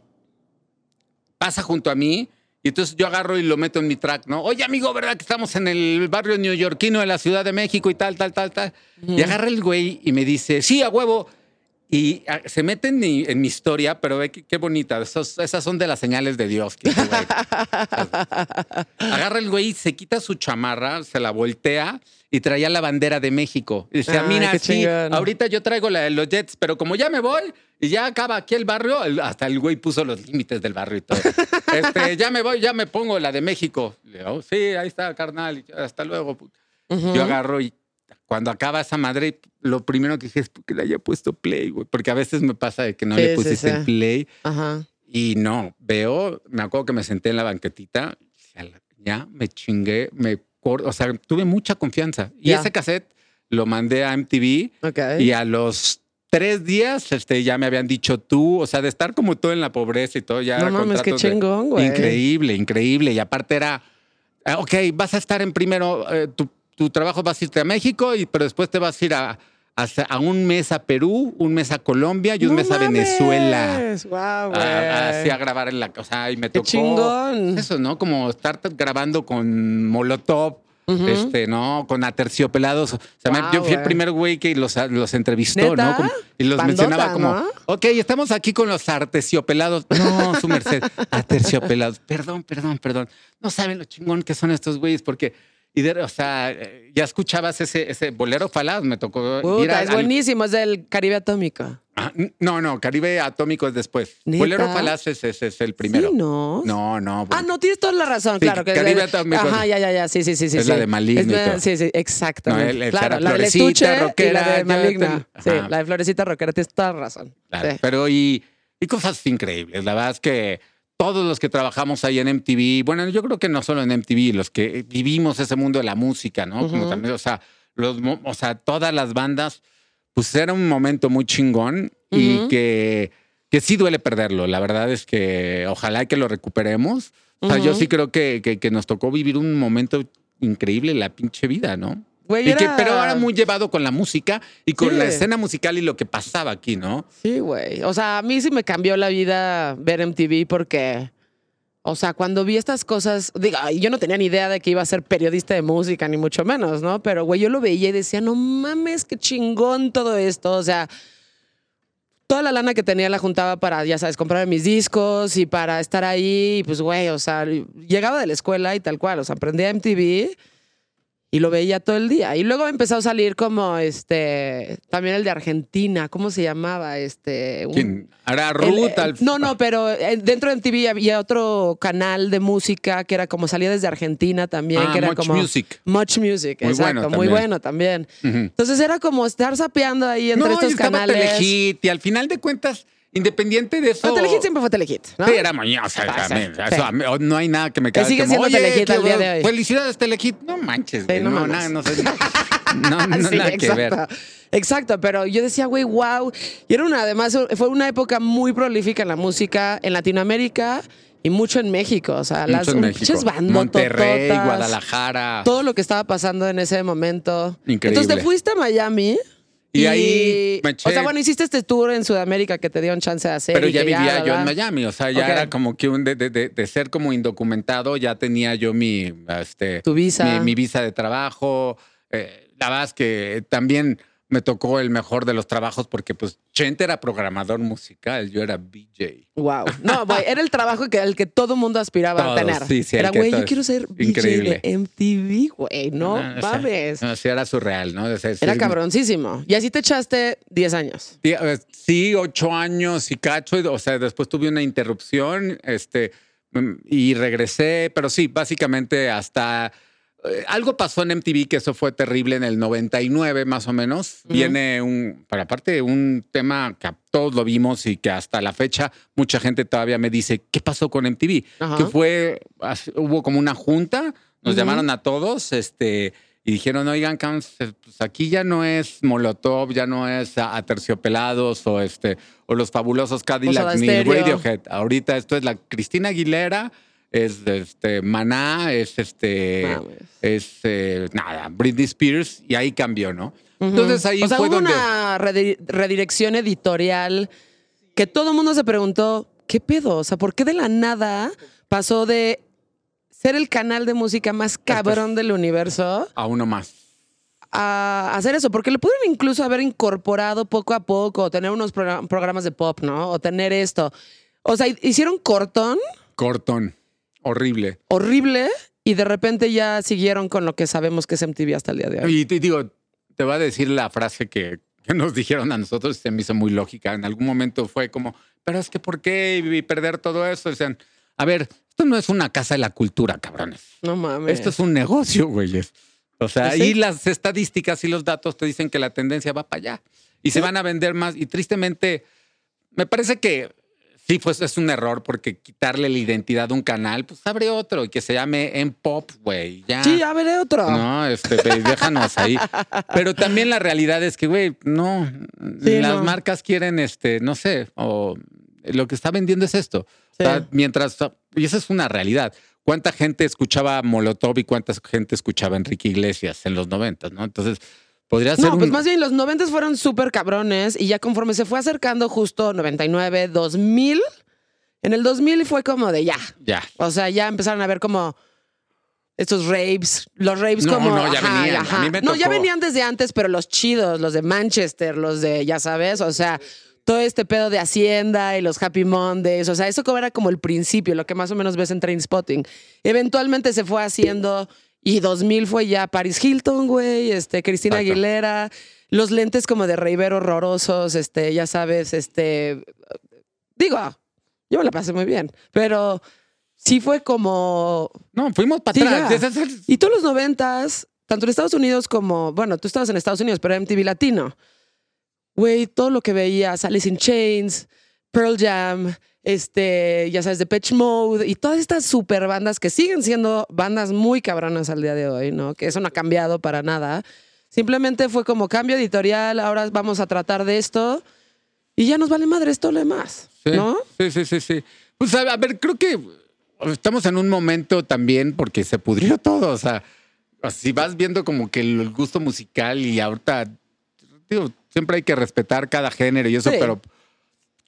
pasa junto a mí. Y entonces yo agarro y lo meto en mi track, ¿no? Oye, amigo, ¿verdad que estamos en el barrio neoyorquino de la Ciudad de México y tal, tal, tal, tal? Y agarra el güey y me dice, sí, a huevo. Y ah, se mete en mi, en mi historia, pero ve qué, qué bonita. Esos- esas son de las señales de Dios. que. Agarra el güey, se quita su chamarra, se la voltea y traía la bandera de México. Y decía, Ay, mira, sí, ahorita yo traigo la los Jets, pero como ya me voy y ya acaba aquí el barrio, el- hasta el güey puso los límites del barrio y todo. Este, ya me voy, ya me pongo la de México. Le digo, sí, ahí está, carnal, y hasta luego. puta". Ujú. Yo agarro y cuando acaba esa madre, lo primero que dije es que le haya puesto play, güey. Porque a veces me pasa de que no Sí, le pusiste sí. el play. Ajá. Y no, veo, me acuerdo que me senté en la banquetita, ya me chingué, me o sea, tuve mucha confianza. Y ese cassette lo mandé a MTV Ok. y a los tres días este, ya me habían dicho tú, o sea, de estar como todo en la pobreza y todo, ya No era mames, qué chingón, güey. Increíble, increíble. Y aparte era, ah, ok, vas a estar en primero, eh, tu, tu trabajo vas a irte a México, y, pero después te vas a ir a, a, a un mes a Perú, un mes a Colombia y un No mes a Venezuela. mames. A- Así a grabar en la cosa y me Qué tocó chingón. eso, ¿no? Como estar grabando con Molotov, este, ¿no? Con Aterciopelados. O sea, Wow, yo fui el primer güey que los, los entrevistó, ¿Neta? ¿no? Como- y los Bandota, mencionaba como, ¿no? ok, estamos aquí con los artesiopelados. No, su merced, aterciopelados. Perdón, perdón, perdón. No saben lo chingón que son estos güeyes porque... Y de- o sea, ya escuchabas ese, ese bolero falaz, me tocó ir Puta, a- es al- buenísimo, es del Caribe Atómico. Ah, no, no, Caribe Atómico es después. ¿Neta? Bolero falaz es, es- es el primero. Sí, ¿no? No, no. Ah, no, tienes toda la razón, Sí, claro. Que Caribe es Atómico. Ajá, ya, ya, ya, sí, sí, sí. sí Es sí. la de Maligno Es todo. Sí, sí, exactamente. No, el- el claro, Sara la Florecita, y rockera, la de ya Maligna. te- Sí, la de Florecita Rockera, tienes toda la razón. Claro. Pero y, y cosas increíbles. La verdad es que todos los que trabajamos ahí en MTV, bueno, yo creo que no solo en MTV, los que vivimos ese mundo de la música, ¿no? Como también, o sea, los, o sea, todas las bandas, pues era un momento muy chingón y que, que sí duele perderlo. La verdad es que ojalá que lo recuperemos. O sea, yo sí creo que, que, que nos tocó vivir un momento increíble en la pinche vida, ¿no? Güey, Y que, era- pero ahora muy llevado con la música y con Sí. la escena musical y lo que pasaba aquí, ¿no? Sí, güey. O sea, a mí sí me cambió la vida ver MTV porque, o sea, cuando vi estas cosas, digo, yo no tenía ni idea de que iba a ser periodista de música, ni mucho menos, ¿no? Pero, güey, yo lo veía y decía, no mames, qué chingón todo esto. O sea, toda la lana que tenía la juntaba para, ya sabes, comprar mis discos y para estar ahí. Y pues, güey, o sea, llegaba de la escuela y tal cual. O sea, aprendía MTV y lo veía todo el día. Y luego empezó a salir como este, también el de Argentina, ¿cómo se llamaba? Este, un- ¿Quién? El- Ruth al- no, no, pero eh, dentro de MTV había otro canal de música que era como salía desde Argentina también, Ah, que era Much como Music. Much Music, Muy exacto, bueno muy bueno también. Entonces era como estar sapeando ahí entre no, estos canales. Telehit, y al final de cuentas, independiente de eso. No, Telehit siempre fue Telehit, ¿no? Sí, era mañosa. Ah, sí. No hay nada que me caiga. sigue siendo Telehit al día de hoy". Felicidades, Telehit. No manches, güey. no nada, no sé. No, no, Sí, nada que ver. exacto. Exacto, pero yo decía, güey, wow. Y era una, además, fue una época muy prolífica en la música en Latinoamérica y mucho en México. O sea, las Mucho en México. pinches bandotototas, Monterrey, Guadalajara. Todo lo que estaba pasando en ese momento. Increíble. Entonces te fuiste a Miami. Y ahí me eché- O sea, bueno, hiciste este tour en Sudamérica que te dio chance de hacer. Pero ya vivía yo en Miami, o sea, ya era como que un de, de- de- de ser como indocumentado, ya tenía yo mi, este, Tu visa. mi, mi visa de trabajo. Eh, la verdad es que también me tocó el mejor de los trabajos porque pues Chente era programador musical, yo era BJ. Wow. No, güey, era el trabajo que, al que todo mundo aspiraba Todos, a tener. sí, sí, era, güey, yo quiero ser BJ Increíble. de MTV, güey. No Ah, o sea, mames. no, sí, era surreal, ¿no? O sea, Era cabroncísimo. Y así te echaste 10 años. Sí, eh, Sí, ocho años y cacho. O sea, después tuve una interrupción este, mm, y regresé, pero sí, básicamente hasta... eh, algo pasó en MTV que eso fue terrible en el 99 más o menos. Viene un, para aparte, un tema que todos lo vimos y que hasta la fecha mucha gente todavía me dice, ¿qué pasó con MTV? Que fue, hubo como una junta, nos llamaron a todos, este, y dijeron, oigan, pues aquí ya no es Molotov, ya no es Aterciopelados o este, o los fabulosos Cadillac Soda ni. Radiohead. Ahorita esto es la Cristina Aguilera, es este Maná, es este, Mames. es eh, nada, Britney Spears, y ahí cambió, ¿no? Entonces ahí o sea, fue hubo donde. una redi- redirección editorial que todo el mundo se preguntó, ¿qué pedo? O sea, ¿por qué de la nada pasó de ser el canal de música más cabrón del universo A uno más. a hacer eso? Porque le pudieron incluso haber incorporado poco a poco, tener unos progra- programas de pop, ¿no? O tener esto. O sea, hicieron cortón Cortón. Horrible. horrible y de repente ya siguieron con lo que sabemos que es MTV hasta el día de hoy. Y te digo, te voy a decir la frase que, que nos dijeron a nosotros y se me hizo muy lógica. En algún momento fue como, pero es que ¿por qué y perder todo eso? Decían, a ver, esto no es una casa de la cultura, cabrones. No mames. Esto es un negocio, güeyes. O sea, Pues sí. y las estadísticas y los datos te dicen que la tendencia va para allá y se van a vender más. Y tristemente, me parece que sí, pues es un error porque quitarle la identidad a un canal, pues abre otro y que se llame En Pop, güey. Sí, veré otro. No, este, ve, déjanos ahí. Pero también la realidad es que, güey, no. Sí, las no. marcas quieren, este, no sé, o lo que está vendiendo es esto. O sea, Sí. mientras, y esa es una realidad. ¿Cuánta gente escuchaba Molotov y cuánta gente escuchaba Enrique Iglesias en los noventas, no? Entonces, podría ser No, pues un- más bien los 90 fueron súper cabrones y ya conforme se fue acercando justo 99, 2000, en el 2000 fue como de ya. Ya. O sea, ya empezaron a ver como estos raves, los raves No, como... no, ya venían. A mí me No, ya venían desde antes, pero los chidos, los de Manchester, los de, ya sabes, o sea, todo este pedo de Hacienda y los Happy Mondays, o sea, eso como era como el principio, lo que más o menos ves en Trainspotting. Eventualmente se fue haciendo y 2000 fue ya Paris Hilton, güey, este, Cristina Exacto. Aguilera, los lentes como de Rivero horrorosos, este, ya sabes, este, digo, yo me la pasé muy bien, pero sí fue como No, fuimos para Sí, atrás. ya. Y todos los noventas, tanto en Estados Unidos como, bueno, tú estabas en Estados Unidos, pero MTV Latino. Güey, todo lo que veías, Alice in Chains, Pearl Jam, este, ya sabes, Pitch Mode y todas estas super bandas que siguen siendo bandas muy cabronas al día de hoy, ¿no? Que eso no ha cambiado para nada. Simplemente fue como cambio editorial, ahora vamos a tratar de esto y ya nos vale madre esto lo demás, Sí, ¿no? Sí, sí, sí, sí. Pues a, a ver, creo que estamos en un momento también porque se pudrió todo. O sea, si vas viendo como que el gusto musical y ahorita, digo, siempre hay que respetar cada género y eso, Sí. pero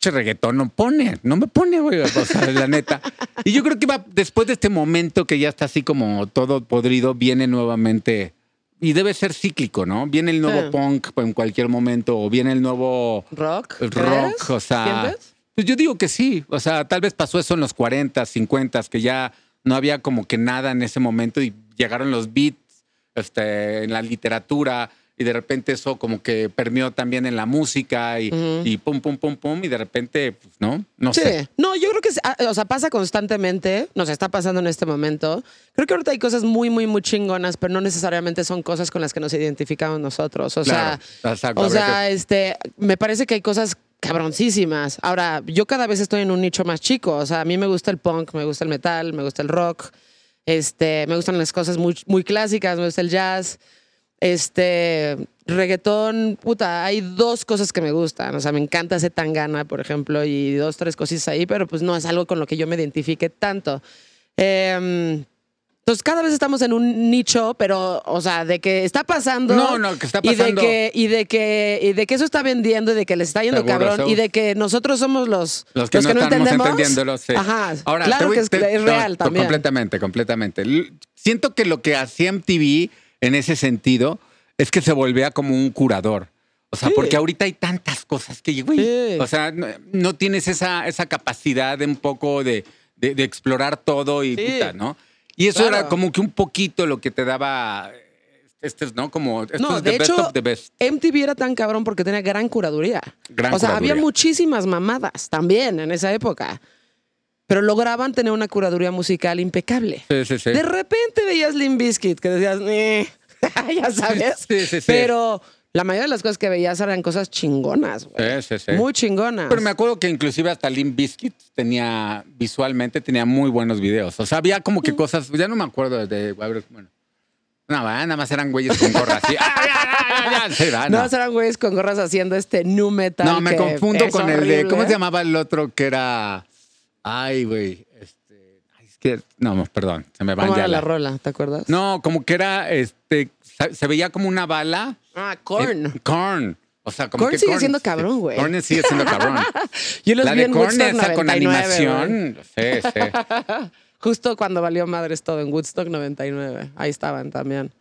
che reggaetón no pone, no me pone, güey, o sea, la neta. Y yo creo que va después de este momento que ya está así como todo podrido, viene nuevamente. Y debe ser cíclico, ¿no? Viene el nuevo Sí. punk en cualquier momento, o viene el nuevo Rock. rock, o sea. ¿Sientes? Pues yo digo que sí. O sea, tal vez pasó eso en los 40, 50, que ya no había como que nada en ese momento y llegaron los beats este, en la literatura y de repente eso como que permeó también en la música y, y pum, pum, pum, pum, y de repente, pues, ¿no? No Sí. sé. No, yo creo que, ah, o sea, pasa constantemente, nos está pasando en este momento. Creo que ahorita hay cosas muy, muy, muy chingonas, pero no necesariamente son cosas con las que nos identificamos nosotros. O Claro, sea, exacto. o sea, este, me parece que hay cosas cabroncísimas. Ahora, yo cada vez estoy en un nicho más chico. O sea, a mí me gusta el punk, me gusta el metal, me gusta el rock. Este, me gustan las cosas muy, muy clásicas, me gusta el jazz. Este, reggaetón, puta, hay dos cosas que me gustan. O sea, me encanta ese tangana, por ejemplo, y dos, tres cositas ahí, pero pues no es algo con lo que yo me identifique tanto. Em, entonces, cada vez estamos en un nicho, pero, o sea, de que está pasando. No, no, que está Y de pasando. que, y de que, y de que eso está vendiendo, y de que les está yendo Seguro, cabrón, y de que nosotros somos los, Los que no estamos entendemos. entendiéndolo, sí. Ajá. Ahora, claro voy- que es, te- es no, real también. Completamente, completamente. Siento que lo que hacía MTV en ese sentido es que se volvía como un curador. O sea, Sí. porque ahorita hay tantas cosas que, güey, Sí. o sea, no, no tienes esa, esa capacidad de un poco de, de- de explorar todo y Sí. puta, ¿no? Y eso Claro. era como que un poquito lo que te daba, este, ¿no? Como, esto No, es de the best hecho, of the best. MTV era tan cabrón porque tenía gran curaduría. Gran o sea, curaduría. había muchísimas mamadas también en esa época. Pero lograban tener una curaduría musical impecable. Sí, sí, sí. De repente veías Limp Bizkit que decías, "Eh", ya sabes. Sí, sí, sí. Pero la mayoría de las cosas que veías eran cosas chingonas, güey. Sí, sí, sí. Muy chingonas. Pero me acuerdo que inclusive hasta Limp Bizkit tenía, visualmente tenía muy buenos videos. O sea, había como Mm. que cosas, ya no me acuerdo de, bueno. No, nada más eran güeyes con gorra así. ¡Ah, ya, ya, ya, no, no. eran güeyes con gorras haciendo este nu metal. No, me confundo con el de. ¿cómo se llamaba el otro que era? Ay, güey, este, ay, es que, no, perdón, se me van ¿Cómo ya era la la- rola? ¿Te acuerdas? No, como que era, este, se se veía como una bala. Ah, Korn. Eh, Korn. O sea, como Korn que sigue siendo cabrón, güey. Korn sigue siendo cabrón. Yo los la vi de en Korn esa con 99, güey. animación. Sí, sí. Justo cuando valió madres todo en Woodstock 99. Ahí estaban también.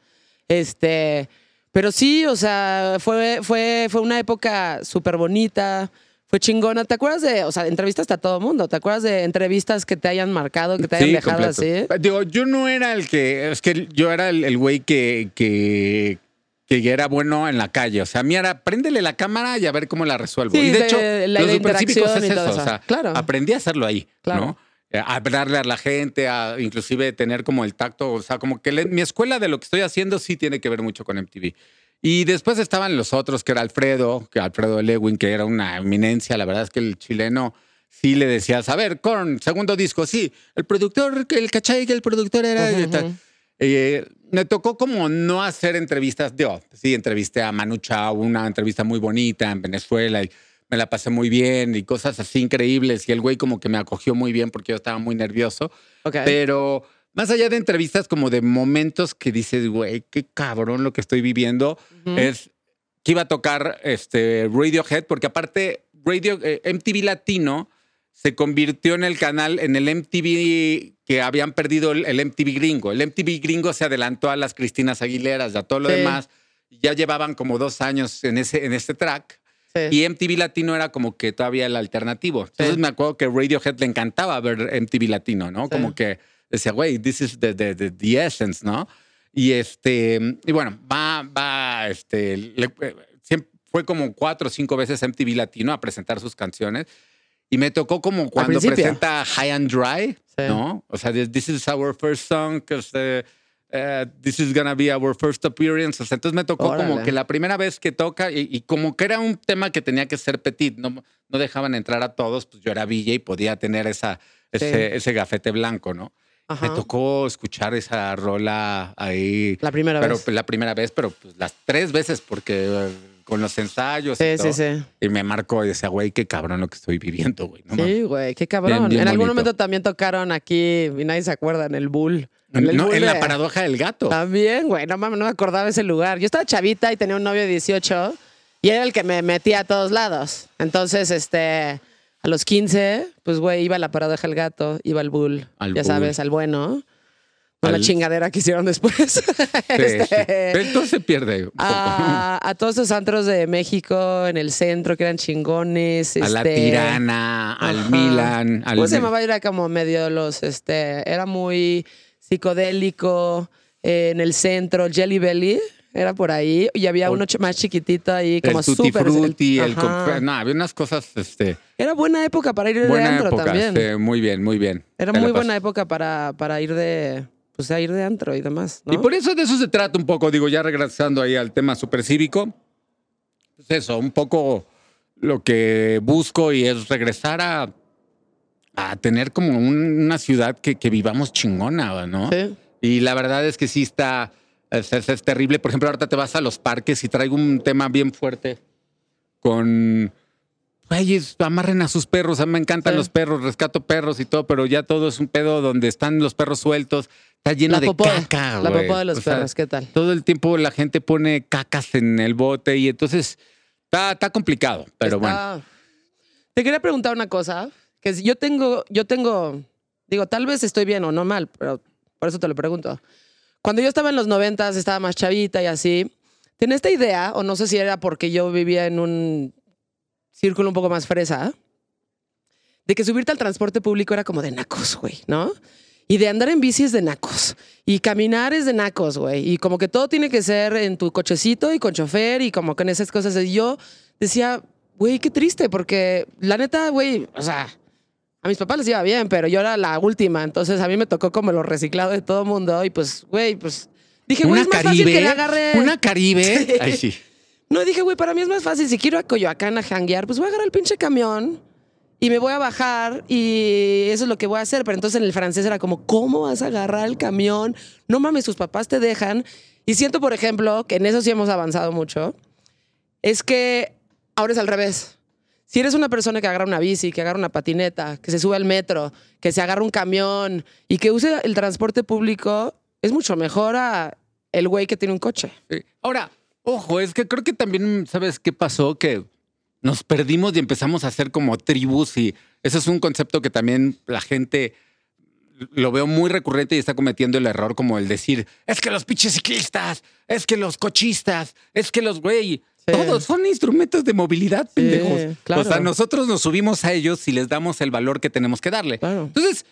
Este, pero sí, o sea, fue, fue, fue una época súper bonita, fue chingona. ¿Te acuerdas de, o sea, entrevistaste a todo mundo? ¿Te acuerdas de entrevistas que te hayan marcado, que te hayan Sí, dejado completo. así? Digo, yo no era el que, es que yo era el el güey que, que, que era bueno en la calle. O sea, a mí era, préndele la cámara y a ver cómo la resuelvo. Sí, y de, de- hecho, la- los supercívicos es todo eso. O eso. sea, Claro. aprendí a hacerlo ahí, Claro. ¿no? Eh, A hablarle a la gente, a inclusive tener como el tacto, o sea, como que le- mi escuela de lo que estoy haciendo sí tiene que ver mucho con MTV. Y después estaban los otros, que era Alfredo, que Alfredo Lewin, que era una eminencia. La verdad es que el chileno sí le decías, a ver, Korn, segundo disco, sí, el productor, el cachai que el productor era... Eh, me tocó como no hacer entrevistas, yo sí, entrevisté a Manu Chao, una entrevista muy bonita en Venezuela y me la pasé muy bien y cosas así increíbles y el güey como que me acogió muy bien porque yo estaba muy nervioso, Ok. pero más allá de entrevistas como de momentos que dices, güey, qué cabrón lo que estoy viviendo, Ujú. es que iba a tocar este Radiohead, porque aparte Radio, eh, MTV Latino se convirtió en el canal, en el MTV que habían perdido el, el MTV gringo. El MTV gringo se adelantó a las Cristinas Aguileras a todo lo Sí. demás. Ya llevaban como dos años en ese, en este track. Sí. Y MTV Latino era como que todavía el alternativo. Entonces Sí. me acuerdo que Radiohead le encantaba ver MTV Latino, ¿no? Como que decía, güey, this is the, the, the, the essence, ¿no? Y este, y bueno, va, va, este, le- eh, siempre, fue como cuatro o cinco veces MTV Latino a presentar sus canciones. Y me tocó como cuando presenta High and Dry, Sí. ¿no? O sea, this is our first song, 'cause, eh, eh, this is gonna be our first appearance. O sea, entonces me tocó como Órale. que la primera vez que toca y, y como que era un tema que tenía que ser petit, no, no dejaban entrar a todos, pues yo era Villa y podía tener esa, ese, Sí. ese gafete blanco, ¿no? Ajá. Me tocó escuchar esa rola ahí. La primera pero, vez. La primera vez, pero pues, las tres veces, porque eh, con los ensayos. Sí, y sí, todo. sí. Y me marcó y decía, güey, qué cabrón lo que estoy viviendo, güey. No. Sí, güey, qué cabrón. Bien, bien en algún bonito. momento también tocaron aquí, y nadie se acuerda, en el Bull. En, el no, Bull en la paradoja del gato. También, güey, no mames, no me acordaba ese lugar. Yo estaba chavita y tenía un novio de 18 y era el que me metía a todos lados. Entonces, este, a los 15, pues, güey, iba a la paradoja del gato, iba al Bull, Al ya Bull. sabes, al bueno. No la chingadera que hicieron después. Este. Entonces se pierde a, a todos esos antros de México en el centro que eran chingones. a la este, Tirana, al ajá. Milan. Al ¿Cómo se llamaba? Era como medio los, este, era muy psicodélico eh, en el centro, Jelly Belly, era por ahí, y había uno más chiquitito ahí, como el Tutti súper. Frutti, el... Conf- No, había unas cosas, este... Era buena época para ir de antro época. también. muy bien, muy bien. Era Te muy buena época para, para ir de, pues a ir de antro y demás, ¿no? Y por eso de eso se trata un poco, digo, ya regresando ahí al tema supercívico. Pues eso, un poco lo que busco y es regresar a, a tener como un- una ciudad que, que vivamos chingona, ¿no? Sí. Y la verdad es que sí está, es, es- es terrible. Por ejemplo, ahorita te vas a los parques y traigo un tema bien fuerte con... Ay, amarren a sus perros. A mí me encantan Sí. los perros, rescato perros y todo, pero ya todo es un pedo donde están los perros sueltos. Está lleno de caca, la popó de los O sea, perros, ¿qué tal? todo el tiempo la gente pone cacas en el bote y entonces está, está complicado, pero bueno. Te quería preguntar una cosa, que yo tengo, yo tengo, digo, tal vez estoy bien o no mal, pero por eso te lo pregunto. Cuando yo estaba en los noventas, estaba más chavita y así, tenía esta idea, o no sé si era porque yo vivía en un círculo un poco más fresa, de que subirte al transporte público era como de nacos, güey, ¿no? Y de andar en bici es de nacos. Y caminar es de nacos, güey. Y como que todo tiene que ser en tu cochecito y con chofer y como con esas cosas. Y yo decía, güey, qué triste, porque la neta, güey, o sea, a mis papás les iba bien, pero yo era la última. Entonces a mí me tocó como lo reciclado de todo mundo. Y pues, güey, pues dije, güey, es más fácil que Caribe, le agarre. una Caribe. Ay, sí. No, dije, güey, para mí es más fácil. Si quiero a Coyoacán a janguear, pues voy a agarrar el pinche camión y me voy a bajar y eso es lo que voy a hacer. Pero entonces en el francés era como, ¿cómo vas a agarrar el camión? No mames, tus papás te dejan. Y siento, por ejemplo, que en eso sí hemos avanzado mucho, es que ahora es al revés. Si eres una persona que agarra una bici, que agarra una patineta, que se sube al metro, que se agarra un camión y que use el transporte público, es mucho mejor a el güey que tiene un coche. Ahora, ojo, es que creo que también, ¿sabes qué pasó? Que nos perdimos y empezamos a hacer como tribus y ese es un concepto que también la gente lo veo muy recurrente y está cometiendo el error como el decir, es que los pinches ciclistas, es que los cochistas, es que los güey, Sí. todos son instrumentos de movilidad, pendejos. claro. O sea, nosotros nos subimos a ellos y les damos el valor que tenemos que darle. Claro. Entonces,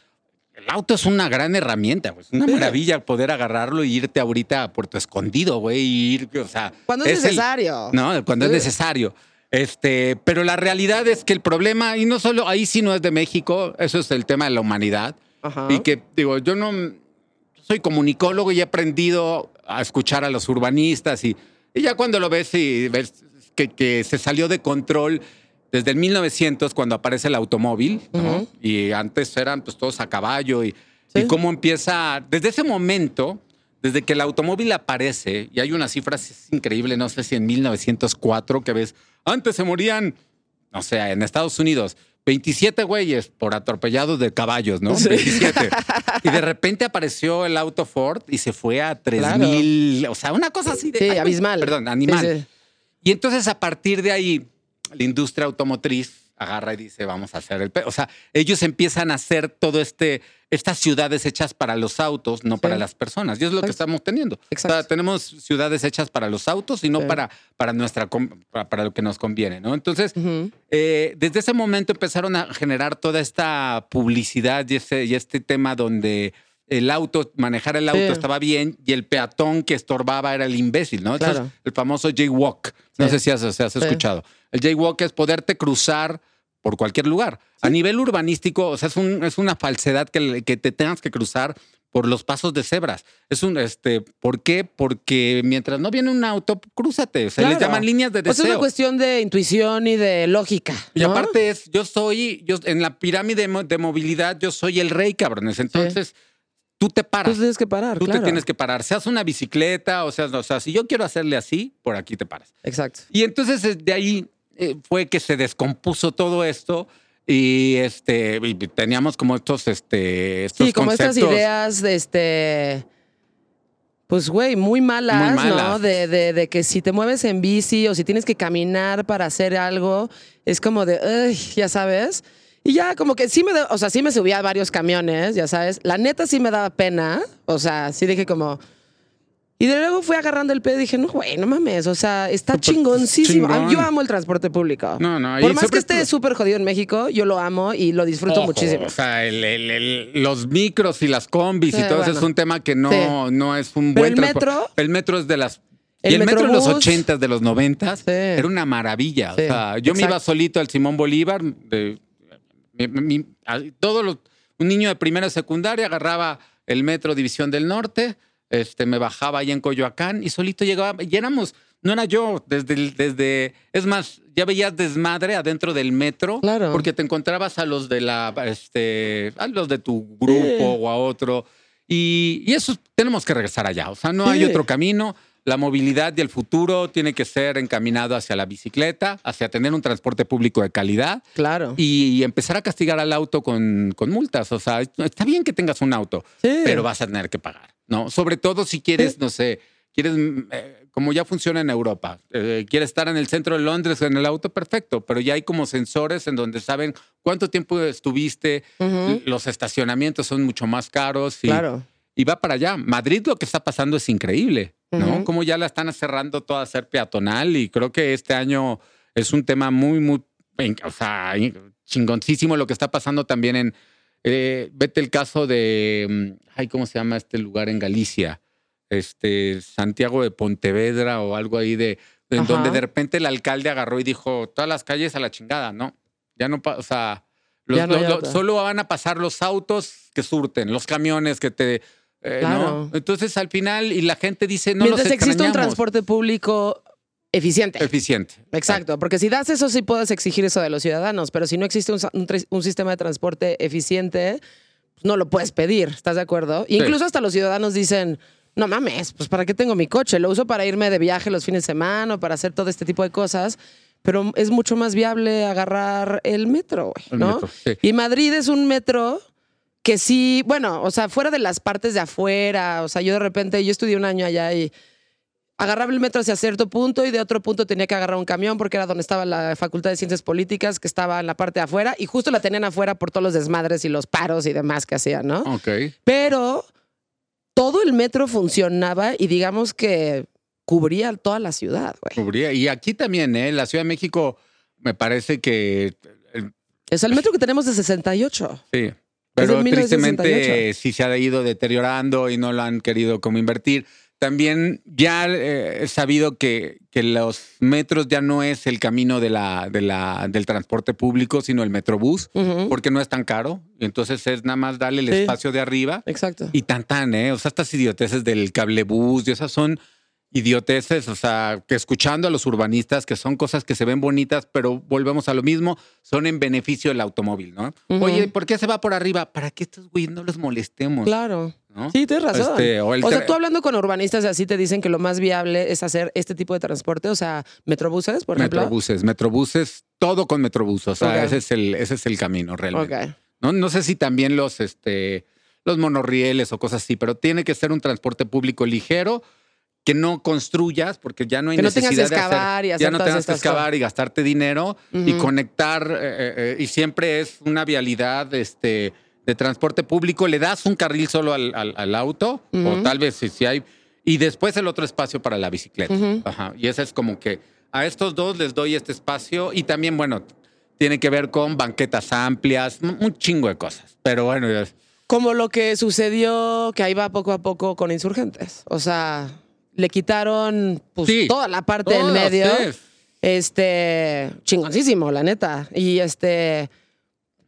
el auto es una gran herramienta. Es una Sí. maravilla poder agarrarlo y irte ahorita a Puerto Escondido, güey, y ir, o sea. Cuando es, el- necesario. no, cuando Sí. es necesario. Este, pero la realidad es que el problema, y no solo ahí sí no es de México, eso es el tema de la humanidad. Ajá. Y que, digo, yo no soy comunicólogo y he aprendido a escuchar a los urbanistas y, y ya cuando lo ves y ves que, que se salió de control, desde el 1900 cuando aparece el automóvil, ¿no? Y antes eran pues todos a caballo y, Sí. y cómo empieza, desde ese momento, desde que el automóvil aparece, y hay una cifra es increíble, no sé si en 1904 que ves, antes se morían, no sé, en Estados Unidos. 27 güeyes por atropellados de caballos, ¿no? 27. Y de repente apareció el auto Ford y se fue a 3000, o sea, una cosa así de Sí, ay, abismal. Perdón, animal. Sí, sí. Y entonces a partir de ahí, la industria automotriz agarra y dice, vamos a hacer el... pe-". O sea, ellos empiezan a hacer todo este, estas ciudades hechas para los autos, no para las personas. Y es lo que estamos teniendo. O sea, Exacto. tenemos ciudades hechas para los autos y no Sí. para, para, nuestra, para, para lo que nos conviene, ¿no? Entonces, eh, desde ese momento empezaron a generar toda esta publicidad y, ese, y este tema donde el auto, manejar el auto Sí. estaba bien y el peatón que estorbaba era el imbécil, ¿no? Entonces, Claro. el famoso jaywalk. No sé si has, si has escuchado. El jaywalk es poderte cruzar por cualquier lugar. A nivel urbanístico, o sea, es, un- es una falsedad que, te tengas que cruzar por los pasos de cebras. Es un, este, ¿por qué? Porque mientras no viene un auto, crúzate. Se les Claro. llaman líneas de Pues deseo. es una cuestión de intuición y de lógica. Y ¿no? aparte es, yo soy, yo en la pirámide de mo- de movilidad, yo soy el rey, cabrones. Entonces, tú te paras. Tú tienes que parar, Tú claro. te tienes que parar. Seas una bicicleta, o sea, o sea, si yo quiero hacerle así, por aquí te paras. Exacto. Y entonces de ahí fue que se descompuso todo esto y este y teníamos como estos este estos Sí, como estas ideas de este. Pues, güey, muy malas, Muy malas. ¿no? De, de- de que si te mueves en bici o si tienes que caminar para hacer algo, es como de, ya sabes. Y ya, como que sí me, o sea, sí me subía a varios camiones, ya sabes. La neta sí me daba pena. O sea, sí dije como. Y de luego fui agarrando el pedo y dije, no, güey, no mames. O sea, está chingoncísimo. chingón. Yo amo el transporte público. No, no, Por más que esté todo- súper jodido en México, yo lo amo y lo disfruto Ojo, muchísimo. O sea, el- el- el- los micros y las combis y todo eso es un tema que no, Sí. no es un Pero buen el transporte. metro- El metro es de las. El y el metro en los Metrobús- 80 de los 90 Sí. era una maravilla. Sí, o sea, yo me iba solito al Simón Bolívar. de- mi- mi- a- todos los- un niño de primera secundaria agarraba el metro División del Norte, este, me bajaba ahí en Coyoacán y solito llegaba. Y éramos, no era yo, desde, desde, es más, ya veías desmadre adentro del metro, Claro. porque te encontrabas a los de la, este, a los de tu grupo Sí. o a otro. Y, y eso tenemos que regresar allá. O sea, no hay otro camino. La movilidad y el futuro tiene que ser encaminado hacia la bicicleta, hacia tener un transporte público de calidad Claro. y empezar a castigar al auto con, con multas. O sea, está bien que tengas un auto, Sí. pero vas a tener que pagar, ¿no? Sobre todo si quieres, no sé, quieres, eh, como ya funciona en Europa, eh, quieres estar en el centro de Londres en el auto, perfecto, pero ya hay como sensores en donde saben cuánto tiempo estuviste, los estacionamientos son mucho más caros y, Claro. y va para allá. Madrid lo que está pasando es increíble, ¿no? Como ya la están cerrando toda a ser peatonal y creo que este año es un tema muy, muy, o sea, chingoncísimo lo que está pasando también en, eh, vete el caso de, mm, ay, ¿cómo se llama este lugar en Galicia? Este, Santiago de Pontevedra o algo ahí de, en Ajá. donde de repente el alcalde agarró y dijo, todas las calles a la chingada, ¿no? Ya no, pa- o sea, los- no los- los- solo van a pasar los autos que surten, los camiones que te... eh, Claro. ¿no? Entonces al final, y la gente dice, no Mientras los existe un transporte público eficiente. Eficiente. Exacto, porque si das eso sí puedes exigir eso de los ciudadanos, pero si no existe un, sistema de transporte eficiente, pues no lo puedes pedir, ¿estás de acuerdo? Incluso hasta los ciudadanos dicen, no mames, pues ¿para qué tengo mi coche? Lo uso para irme de viaje los fines de semana o para hacer todo este tipo de cosas, pero es mucho más viable agarrar el metro, güey, ¿no? metro, sí. Y Madrid es un metro que sí, bueno, o sea, fuera de las partes de afuera, o sea, yo de repente, yo estudié un año allá y agarraba el metro hacia cierto punto y de otro punto tenía que agarrar un camión porque era donde estaba la Facultad de Ciencias Políticas, que estaba en la parte de afuera, y justo la tenían afuera por todos los desmadres y los paros y demás que hacían, ¿no? Ok. Pero todo el metro funcionaba y digamos que cubría toda la ciudad, güey. Cubría. Y aquí también, ¿eh? La Ciudad de México me parece que... eh, Es el metro que tenemos de 68. Sí. Pero tristemente 1968. sí se ha ido deteriorando y no lo han querido como invertir. También ya eh, he sabido que, que los metros ya no es el camino de la, de la, del transporte público, sino el metrobús, porque no es tan caro. Entonces es nada más darle el Sí. espacio de arriba Exacto. y tan tan, ¿eh? O sea, estas idioteces del cablebús y esas son idioteces, o sea, que escuchando a los urbanistas, que son cosas que se ven bonitas, pero volvemos a lo mismo, son en beneficio del automóvil, ¿no? Oye, ¿por qué se va por arriba? Para que estos güeyes no los molestemos. Claro. ¿no? Sí, tienes razón. Este, o sea, tú hablando con urbanistas así te dicen que lo más viable es hacer este tipo de transporte, o sea, metrobuses, por ejemplo. Metrobuses, metrobuses, todo con metrobús, o sea, ese, es el, ese es el camino realmente. Ok. ¿no? No sé si también los, este, los monorrieles o cosas así, pero tiene que ser un transporte público ligero que no construyas porque ya no hay Que no tengas necesidad excavar de y hacer, hacer ya no tengas que excavar y gastarte dinero y conectar eh, eh, eh, y siempre es una vialidad este, de transporte público. Le das un carril solo al, al- al auto o tal vez si, si hay y después el otro espacio para la bicicleta. Ajá. Y ese es como que a estos dos les doy este espacio y también bueno tiene que ver con banquetas amplias, un chingo de cosas. Pero bueno, Como lo que sucedió que ahí va poco a poco con insurgentes. O sea, le quitaron pues, Sí. toda la parte del medio. Este, chingoncísimo, la neta. Y este,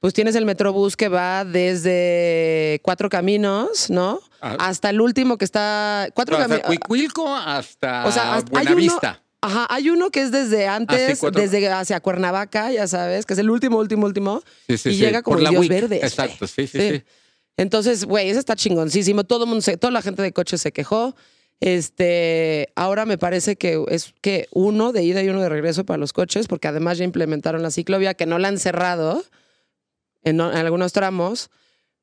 pues tienes el Metrobús que va desde Cuatro Caminos, ¿no? Ah. Hasta el último que está. Cuatro Caminos. Cuicuilco hasta, O sea, hasta- hay uno, Buenavista. ajá, hay uno que es desde antes, Ah, sí, desde hacia Cuernavaca, ya sabes, que es el último, último, último. Sí, sí, y llega como por Dios. Verdes. güey. Exacto, sí, sí, sí. Entonces, güey, ese está chingoncísimo. Todo el mundo se, toda la gente de coche se quejó. Este, ahora me parece que es que uno de ida y uno de regreso para los coches, porque además ya implementaron la ciclovía, que no la han cerrado en, en algunos tramos.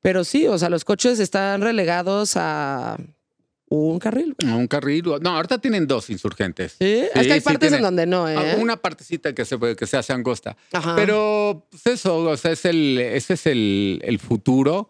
Pero sí, o sea, los coches están relegados a un carril. güey. Un carril. No, ahorita tienen dos insurgentes. Sí, es que hay sí partes en tiene. donde no, ¿eh? Una partecita que se, que se hace angosta. Ajá. Pero pues eso, o sea, es el, ese es el, el futuro.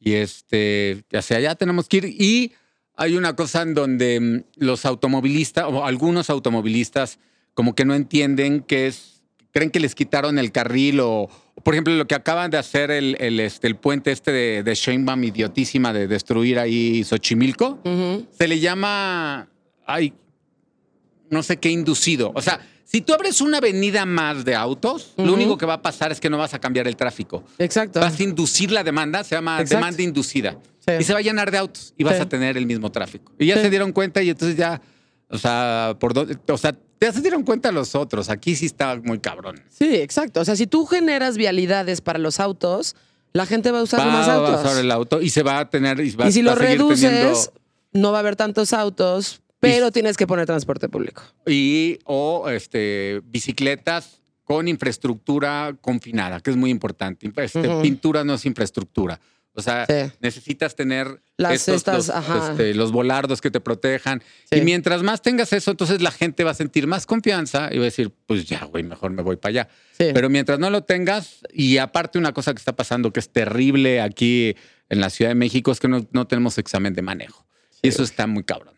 Y este, hacia allá tenemos que ir. Y hay una cosa en donde mm, los automovilistas, o algunos automovilistas, como que no entienden que es, creen que les quitaron el carril o, por ejemplo, lo que acaban de hacer el, el, este, el puente este de, de Sheinbaum, idiotísima, de destruir ahí Xochimilco, se le llama, ay, no sé qué inducido. O sea, si tú abres una avenida más de autos, lo único que va a pasar es que no vas a cambiar el tráfico. Exacto. Vas a inducir la demanda, se llama Exacto. demanda inducida. Sí. Y se va a llenar de autos y vas Sí. a tener el mismo tráfico. Y ya Sí. se dieron cuenta y entonces ya, o sea, por dónde- o sea, ya se dieron cuenta los otros. Aquí sí está muy cabrón. Sí, exacto. O sea, si tú generas vialidades para los autos, la gente va a usar Va, más va a autos. usar el auto y se va a tener y, va, y si va lo reduces, teniendo- no va a haber tantos autos, pero tienes que poner transporte público. y o este bicicletas con infraestructura confinada, que es muy importante. Este. Pintura no es infraestructura. O sea, Sí. necesitas tener Las estos, estas, los, este, los volardos que te protejan. Sí. Y mientras más tengas eso, entonces la gente va a sentir más confianza y va a decir, pues ya, güey, mejor me voy para allá. Sí. Pero mientras no lo tengas, y aparte una cosa que está pasando que es terrible aquí en la Ciudad de México es que no, no tenemos examen de manejo. y eso está muy cabrón.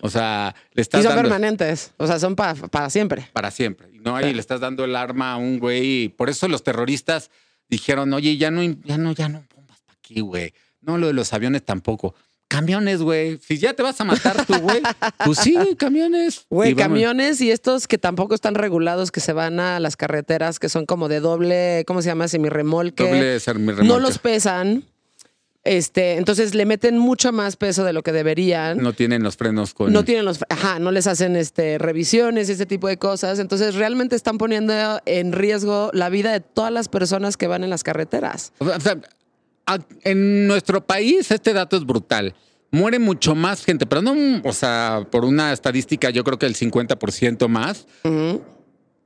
O sea, le Y estás son dando permanentes. O sea, son pa- para siempre. para siempre. ¿no? Y le estás dando el arma a un güey. y Por eso los terroristas dijeron, oye, ya no, ya no, ya no para aquí, güey. No, lo de los aviones tampoco. Camiones, güey. Si ya te vas a matar tú, güey, pues sí, camiones. Güey, camiones y estos que tampoco están regulados, que se van a las carreteras, que son como de doble, ¿cómo se llama? Semirremolque. Doble mi no los pesan. Este, entonces le meten mucho más peso de lo que deberían. No tienen los frenos con. no tienen los, ajá, no les hacen este revisiones y ese tipo de cosas. Entonces realmente están poniendo en riesgo la vida de todas las personas que van en las carreteras. O sea, en nuestro país este dato es brutal. Muere mucho más gente, pero no, o sea, por una estadística, yo creo que el 50% más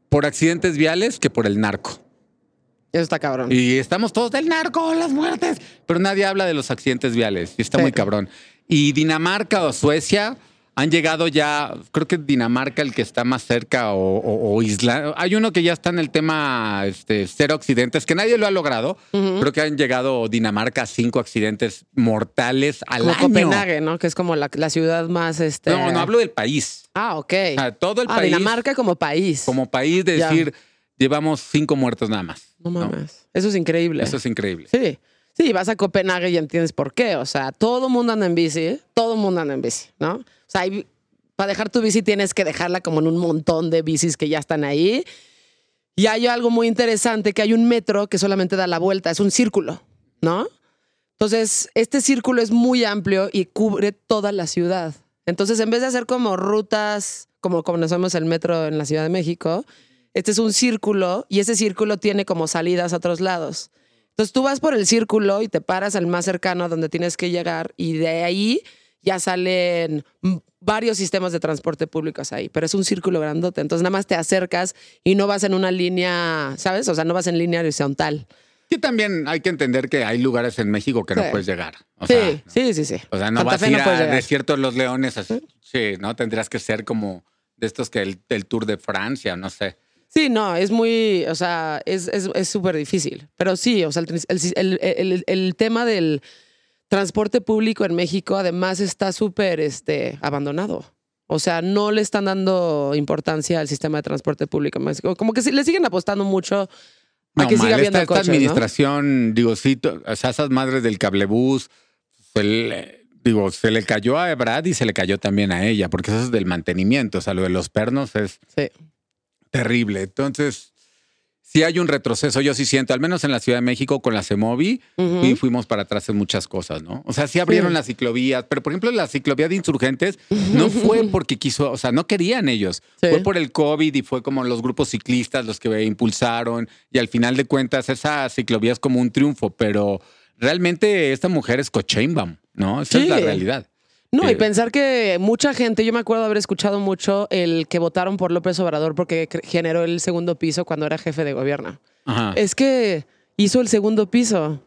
por accidentes viales que por el narco. Eso está cabrón. Y estamos todos del narco, las muertes, pero nadie habla de los accidentes viales y está Sí. muy cabrón. Y Dinamarca o Suecia han llegado ya, creo que Dinamarca el que está más cerca o, o- o Isla. Hay uno que ya está en el tema este, cero accidentes, que nadie lo ha logrado. Creo que han llegado Dinamarca a cinco accidentes mortales al como año. Copenhague, ¿no? Que es como la, la ciudad más este. No, no hablo del país. Ah, ok. O sea, todo el ah, país. Dinamarca como país. Como país de decir, llevamos cinco muertos nada más. No mames. Eso es increíble. Eso es increíble. Sí. Sí, vas a Copenhague y entiendes por qué. O sea, todo mundo anda en bici, todo mundo anda en bici, ¿no? O sea, hay- para dejar tu bici tienes que dejarla como en un montón de bicis que ya están ahí. Y hay algo muy interesante, que hay un metro que solamente da la vuelta, es un círculo, ¿no? Entonces, este círculo es muy amplio y cubre toda la ciudad. Entonces, en vez de hacer como rutas, como conocemos el metro en la Ciudad de México, este es un círculo y ese círculo tiene como salidas a otros lados. Entonces tú vas por el círculo y te paras al más cercano a donde tienes que llegar y de ahí ya salen varios sistemas de transporte públicos ahí, pero es un círculo grandote. Entonces nada más te acercas y no vas en una línea, ¿sabes? O sea, no vas en línea horizontal. Y también hay que entender que hay lugares en México que no puedes llegar. O sí, sea, ¿no? sí, sí, sí. O sea, no Santa vas a ir no a. Desierto de los Leones. así. Sí, ¿no? Tendrías que ser como de estos que el, el Tour de Francia, no sé. Sí, no, es muy, o sea, es es- es súper difícil. Pero sí, o sea, el, el- el- el- el tema del transporte público en México además está súper este, abandonado. O sea, no le están dando importancia al sistema de transporte público en México. Como que le siguen apostando mucho a No, que mal, siga habiendo esta, esta coches, ¿no? administración, digo, sí, o sea, esas madres del cablebús, se le, digo, se le cayó a Brad y se le cayó también a ella, porque eso es del mantenimiento, o sea, lo de los pernos es Sí. Terrible. Entonces, sí hay un retroceso, yo sí siento, al menos en la Ciudad de México con la CEMOVI, y fuimos para atrás en muchas cosas, ¿no? O sea, sí abrieron Sí. las ciclovías, pero por ejemplo, la ciclovía de insurgentes no fue porque quiso, o sea, no querían ellos. Sí. Fue por el COVID y fue como los grupos ciclistas los que impulsaron y al final de cuentas esa ciclovía es como un triunfo, pero realmente esta mujer es Cochainbaum, ¿no? Esa es la realidad. No, y Eh, pensar que mucha gente, yo me acuerdo haber escuchado mucho el que votaron por López Obrador porque generó el segundo piso cuando era jefe de gobierno. Ajá. Es que hizo el segundo piso.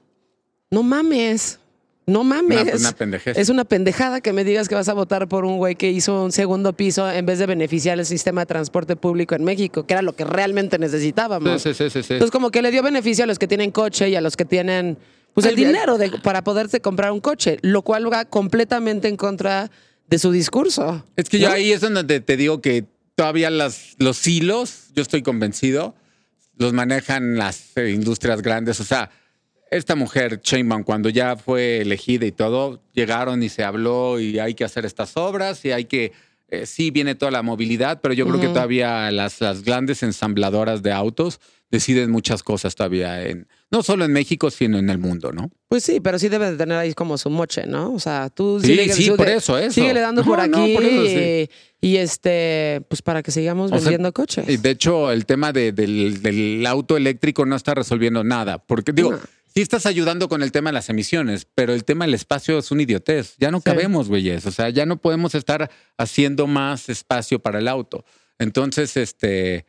No mames. No mames. Una- una pendejez. Es una pendejada que me digas que vas a votar por un güey que hizo un segundo piso en vez de beneficiar el sistema de transporte público en México, que era lo que realmente necesitábamos. Sí, sí, sí. Entonces, como que le dio beneficio a los que tienen coche y a los que tienen pues el dinero de- para poderse comprar un coche, lo cual va completamente en contra de su discurso. Es que yo ¿no? ahí es donde te digo que todavía las, los hilos, yo estoy convencido, los manejan las eh, industrias grandes. O sea, esta mujer, Sheinbaum, cuando ya fue elegida y todo, llegaron y se habló y hay que hacer estas obras y hay que... eh, sí, viene toda la movilidad, pero yo creo que todavía las, las grandes ensambladoras de autos deciden muchas cosas todavía, en, no solo en México, sino en el mundo, ¿no? Pues sí, pero sí debe de tener ahí como su moche, ¿no? O sea, tú Sí, síguele- sí, por de- eso, eso. Síguele dando por no, aquí por eso sí. y, y, este, pues para que sigamos O sea, vendiendo coches. Y de hecho, el tema de- del, del auto eléctrico no está resolviendo nada. Porque digo, No. sí estás ayudando con el tema de las emisiones, pero el tema del espacio es una idiotez. Ya no cabemos, güeyes. O sea, ya no podemos estar haciendo más espacio para el auto. Entonces, este,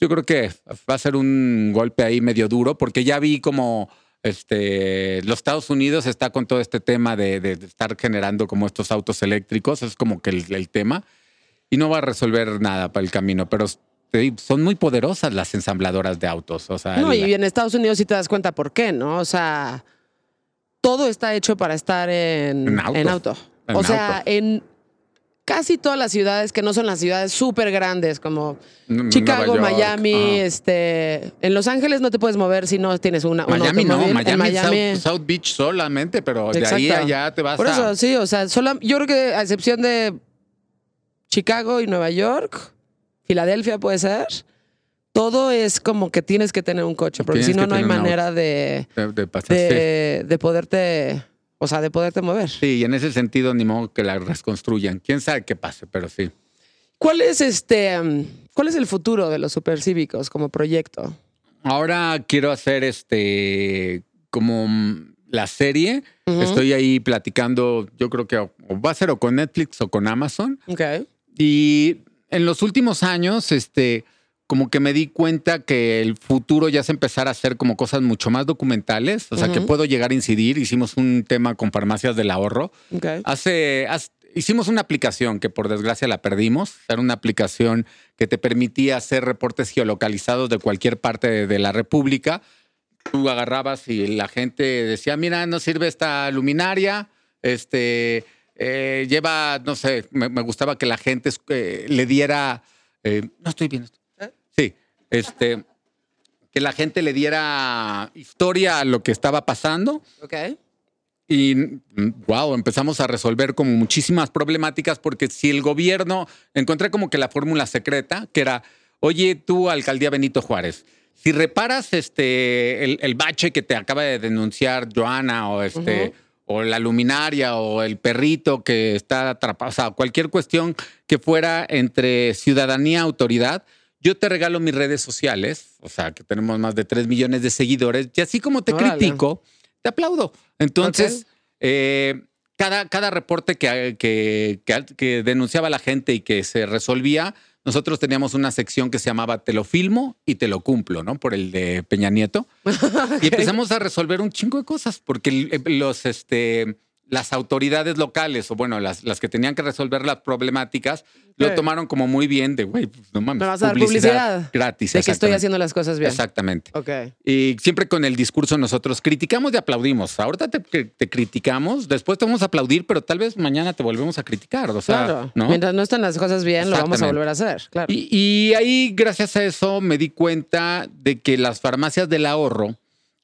yo creo que va a ser un golpe ahí medio duro, porque ya vi como este, los Estados Unidos está con todo este tema de, estar generando como estos autos eléctricos. Es como que el, el tema y no va a resolver nada para el camino, pero te son muy poderosas las ensambladoras de autos. O sea, No, el- y en Estados Unidos sí te das cuenta por qué, ¿no? O sea, todo está hecho para estar en, En auto. en auto. En o sea, auto. en casi todas las ciudades que no son las ciudades súper grandes como N- Chicago, Miami, ajá. este, en Los Ángeles no te puedes mover si no tienes una, un Miami no. Miami, Miami. South, South Beach solamente, pero de ahí allá te vas Por a... eso, sí, o sea, sola- yo creo que a excepción de Chicago y Nueva York, Filadelfia puede ser, todo es como que tienes que tener un coche, porque si no, no hay manera de, de, de, de poderte, o sea, de poderte mover. Sí, y en ese sentido ni modo que la reconstruyan. Quién sabe qué pase, pero sí. ¿Cuál es este, mm, cuál es el futuro de los supercívicos como proyecto? Ahora quiero hacer este como mm, la serie. Estoy ahí platicando, yo creo que va a ser o con Netflix o con Amazon. Ok. Y en los últimos años, este, como que me di cuenta que el futuro ya es empezar a hacer como cosas mucho más documentales, o sea, que puedo llegar a incidir. Hicimos un tema con farmacias del ahorro. Hace, hicimos una aplicación que por desgracia la perdimos. Era una aplicación que te permitía hacer reportes geolocalizados de cualquier parte de, de la República. Tú agarrabas y la gente decía, mira, no sirve esta luminaria, este, eh, lleva, no sé, me, me gustaba que la gente eh, le diera, eh, no estoy bien. ¿Eh? Este, que la gente le diera historia a lo que estaba pasando. Ok. Y wow, empezamos a resolver como muchísimas problemáticas porque si el gobierno, encontré como que la fórmula secreta, que era, oye, tú, alcaldía Benito Juárez, si reparas este, el, el bache que te acaba de denunciar Joana o este, o la luminaria o el perrito que está atrapado, o sea, cualquier cuestión que fuera entre ciudadanía, autoridad, yo te regalo mis redes sociales, o sea, que tenemos más de 3 millones de seguidores, y así como te Órale. critico, te aplaudo. Entonces, eh, cada, cada reporte que, que, que, que denunciaba la gente y que se resolvía, nosotros teníamos una sección que se llamaba Te lo filmo y te lo cumplo, ¿no? Por el de Peña Nieto. Y empezamos a resolver un chingo de cosas, porque eh, los, este, las autoridades locales, o bueno, las, las que tenían que resolver las problemáticas, lo tomaron como muy bien de, güey, pues, no mames. Me vas a dar publicidad. gratis. De que estoy haciendo las cosas bien. Exactamente. Ok. Y siempre con el discurso nosotros criticamos y aplaudimos. Ahorita te, te criticamos, después te vamos a aplaudir, pero tal vez mañana te volvemos a criticar. O sea, Claro. ¿no? Mientras no estén las cosas bien, lo vamos a volver a hacer. Claro. Y, y ahí, gracias a eso, me di cuenta de que las farmacias del ahorro